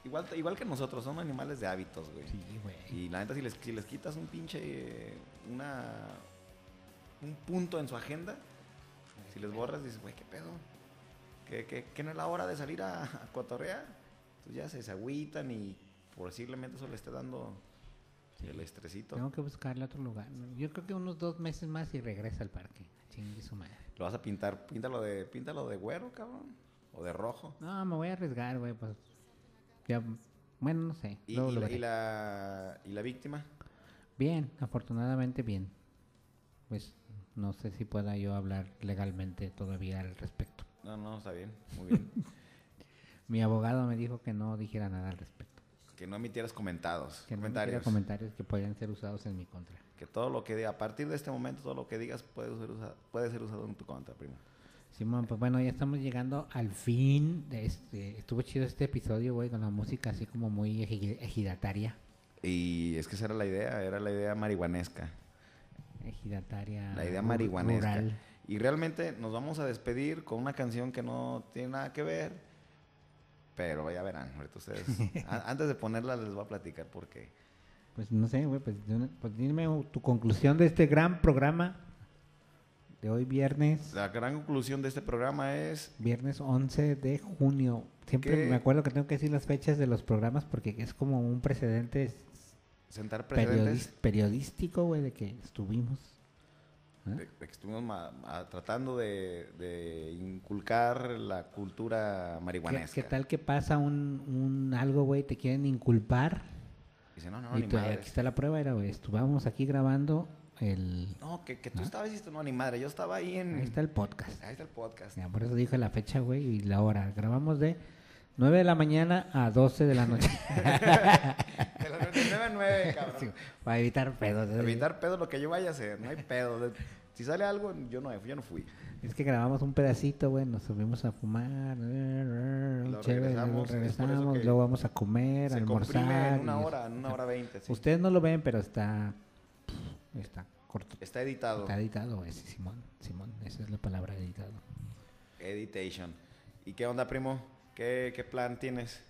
igual, igual que nosotros, son animales de hábitos, güey. Sí, güey. Y la neta, si les, si les quitas un pinche, una, un punto en su agenda, si les borras, dices, güey, ¿qué pedo? ¿Que, que, que no es la hora de salir a, a cotorrear? Entonces ya se, se agüitan y posiblemente eso le esté dando el estresito. Tengo que buscarle otro lugar. Yo creo que unos dos meses más y regresa al parque. Chingue su madre. Lo vas a pintar, píntalo de, píntalo de güero, cabrón, o de rojo. No, me voy a arriesgar, güey, pues. Ya, bueno, no sé. ¿Y, luego y lo la, y la, y la víctima? Bien, afortunadamente bien. Pues no sé si pueda yo hablar legalmente todavía al respecto. No, no, está bien, muy bien. (laughs) Mi abogado me dijo que no dijera nada al respecto. que no emitieras comentados, Que no comentarios. hiciera comentarios que podrían ser usados en mi contra. que todo lo que diga, a partir de este momento, todo lo que digas puede ser usado, puede ser usado en tu contra, primo. Simón, pues bueno, ya estamos llegando al fin de este. Estuvo chido este episodio, güey, con la música así como muy eji- ejidataria. Y es que esa era la idea, era la idea marihuanesca. Ejidataria. La idea marihuanesca. rural. Y realmente nos vamos a despedir con una canción que no tiene nada que ver. Pero ya verán, ahorita ustedes. (laughs) antes de ponerla les voy a platicar por qué. Pues no sé, güey, pues, pues dime tu conclusión de este gran programa de hoy viernes, La gran conclusión de este programa es viernes 11 de junio. Siempre ¿Qué? me acuerdo que tengo que decir las fechas de los programas porque es como un precedente sentar periodis- precedentes periodístico, güey, de que estuvimos. ¿eh? de, de que estuvimos ma- ma- tratando de, de inculcar la cultura ¿Qué, marihuanesca. qué tal que pasa un, un algo, güey, te quieren inculpar? Dice, no, no, y tú, aquí está la prueba, era, güey, estuvimos aquí grabando el... No, que, que tú estabas y esto no, ni madre. Yo estaba ahí en. Ahí está el podcast. Ahí está el podcast. Ya, por eso dije la fecha, güey, y la hora. Grabamos de 9 de la mañana a 12 de la noche. (laughs) De las 9 a 9, cabrón. Sí, para evitar pedos. ¿eh? Evitar pedo lo que yo vaya a hacer, no hay pedo. De- Si sale algo, yo no, yo no fui. Es que grabamos un pedacito, güey, nos subimos a fumar, Luego chévere, regresamos, regresamos, luego vamos a comer, Se almorzar. en una hora, en una hora veinte. sí. Ustedes no lo ven, pero está está corto. Está editado. Está editado, güey, sí, Simón, Simón, esa es la palabra editado. Editation. ¿Y qué onda, primo? ¿Qué, qué plan tienes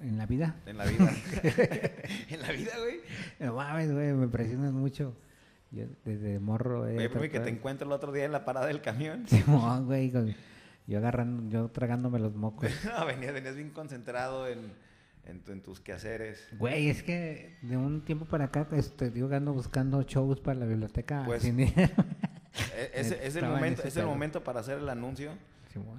En la vida, en la vida? (laughs) (laughs) en la vida, güey. no mames, güey, me presionan mucho. Yo desde morro, eh, Oye, primo, y que te encuentro el otro día en la parada del camión. (laughs) Simón, güey, con- yo agarrando, yo tragándome los mocos. No, venías, venías bien concentrado en, en, tu- en tus quehaceres. Güey, es que de un tiempo para acá, este, digo, ando buscando shows para la biblioteca. Pues, sin. E- Es, (laughs) es el momento, es el momento para hacer el anuncio.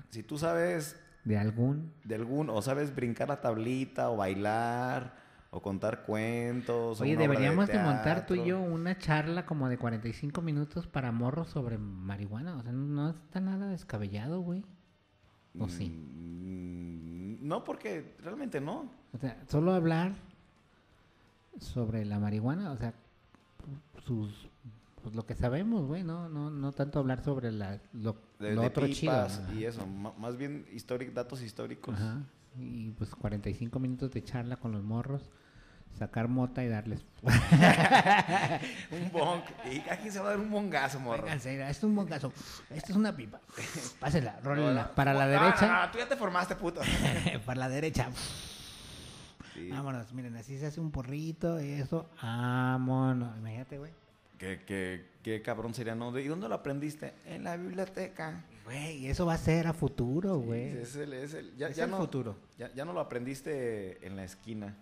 Si tú sabes de algún. de algún, o sabes brincar la tablita, o bailar, o contar cuentos. Oye, deberíamos de, montar tú y yo una charla como de 45 minutos para morros sobre marihuana. O sea, no está nada descabellado, güey. ¿O sí? No, porque realmente no. O sea, solo hablar sobre la marihuana, o sea, sus pues lo que sabemos, güey, no, no, no tanto hablar sobre la, lo, De, lo de otro chido. pipas ajá. y eso, más bien históric- datos históricos. Ajá. Y pues 45 minutos de charla con los morros, sacar mota y darles. (laughs) (laughs) Un bonk. ¿Y a quién se va a dar un bongazo, morro? Vénganse, mira, esto es un mongazo. Esto es una pipa. Pásela, No, (laughs) rólenla. no. Para la derecha. no, no, tú ya te formaste, puto. para la derecha. Sí. Vámonos, miren, así se hace un porrito, eso. Vámonos. Imagínate, güey. Qué, qué- qué cabrón sería, ¿no? ¿Y dónde lo aprendiste? En la biblioteca. Güey, eso va a ser a futuro, güey. Sí, es el, es el- ya, Es ya el futuro. Ya, ya no lo aprendiste en la esquina.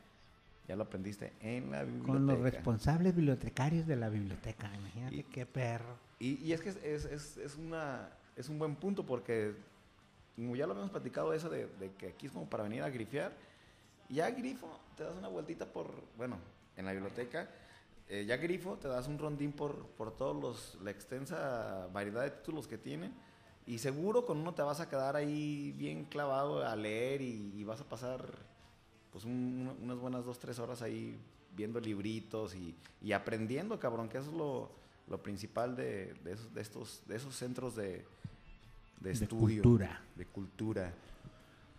Ya lo aprendiste en la biblioteca. Con los responsables bibliotecarios de la biblioteca. Imagínate Y- qué perro. Y, y es que es, es, es- una, es un buen punto porque, como ya lo habíamos platicado, eso de, de que aquí es como para venir a grifear. Ya grifo, te das una vueltita por, bueno, en la biblioteca. eh, ya grifo, te das un rondín por, por todos los, la extensa variedad de títulos que tiene. Y seguro con uno te vas a quedar ahí bien clavado a leer y, y vas a pasar pues un- unas buenas dos, tres horas ahí viendo libritos y, y aprendiendo, cabrón, que eso es lo, lo principal de, de esos, de, estos, de esos centros de, de De estudio. cultura. De cultura.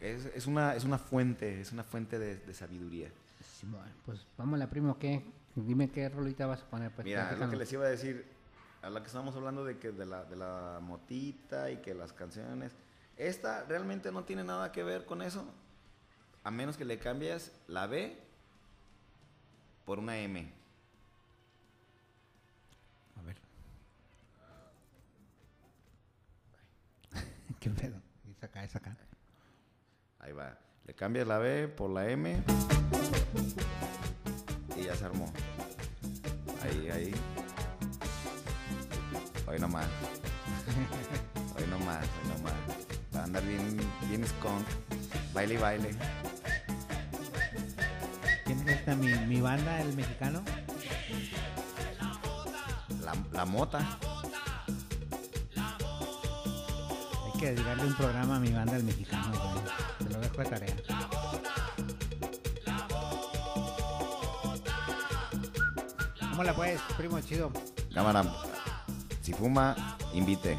Es, es una, es una fuente, es una fuente de, de sabiduría. Simón, pues vámonos, primo, ¿qué? Dime qué rolita vas a poner. Pues, Mira, lo que les iba a decir, a la que estábamos hablando de que de la, de la motita y que las canciones. Esta realmente no tiene nada que ver con eso, a menos que le cambies la B por una M. A ver. (laughs) ¿Qué pedo? Es acá, es acá. Ahí va. Le cambias la B por la M y ya se armó. Ahí, ahí. Hoy nomás. (laughs) Hoy nomás, hoy nomás. Andar bien, bien skunk. Baile y baile. ¿Quién es esta? Mi, mi banda, el mexicano. La, la mota. Hay que dedicarle un programa a mi banda, el mexicano. güey. Te lo dejo de tarea. ¿Cómo la puedes, primo chido? Cámara. Si fuma, invite.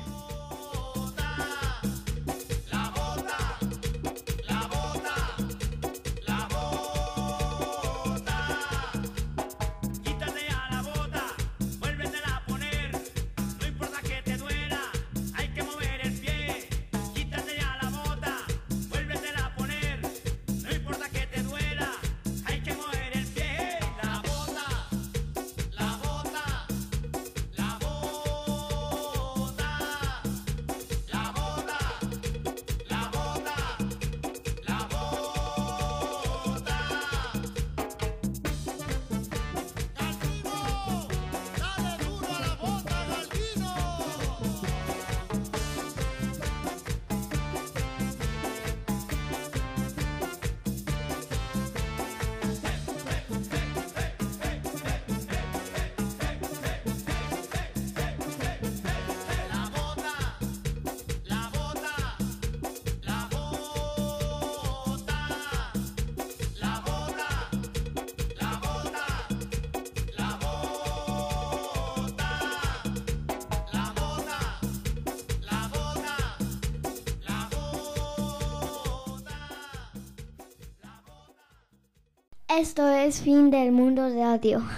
Esto es Fin del Mundo Radio.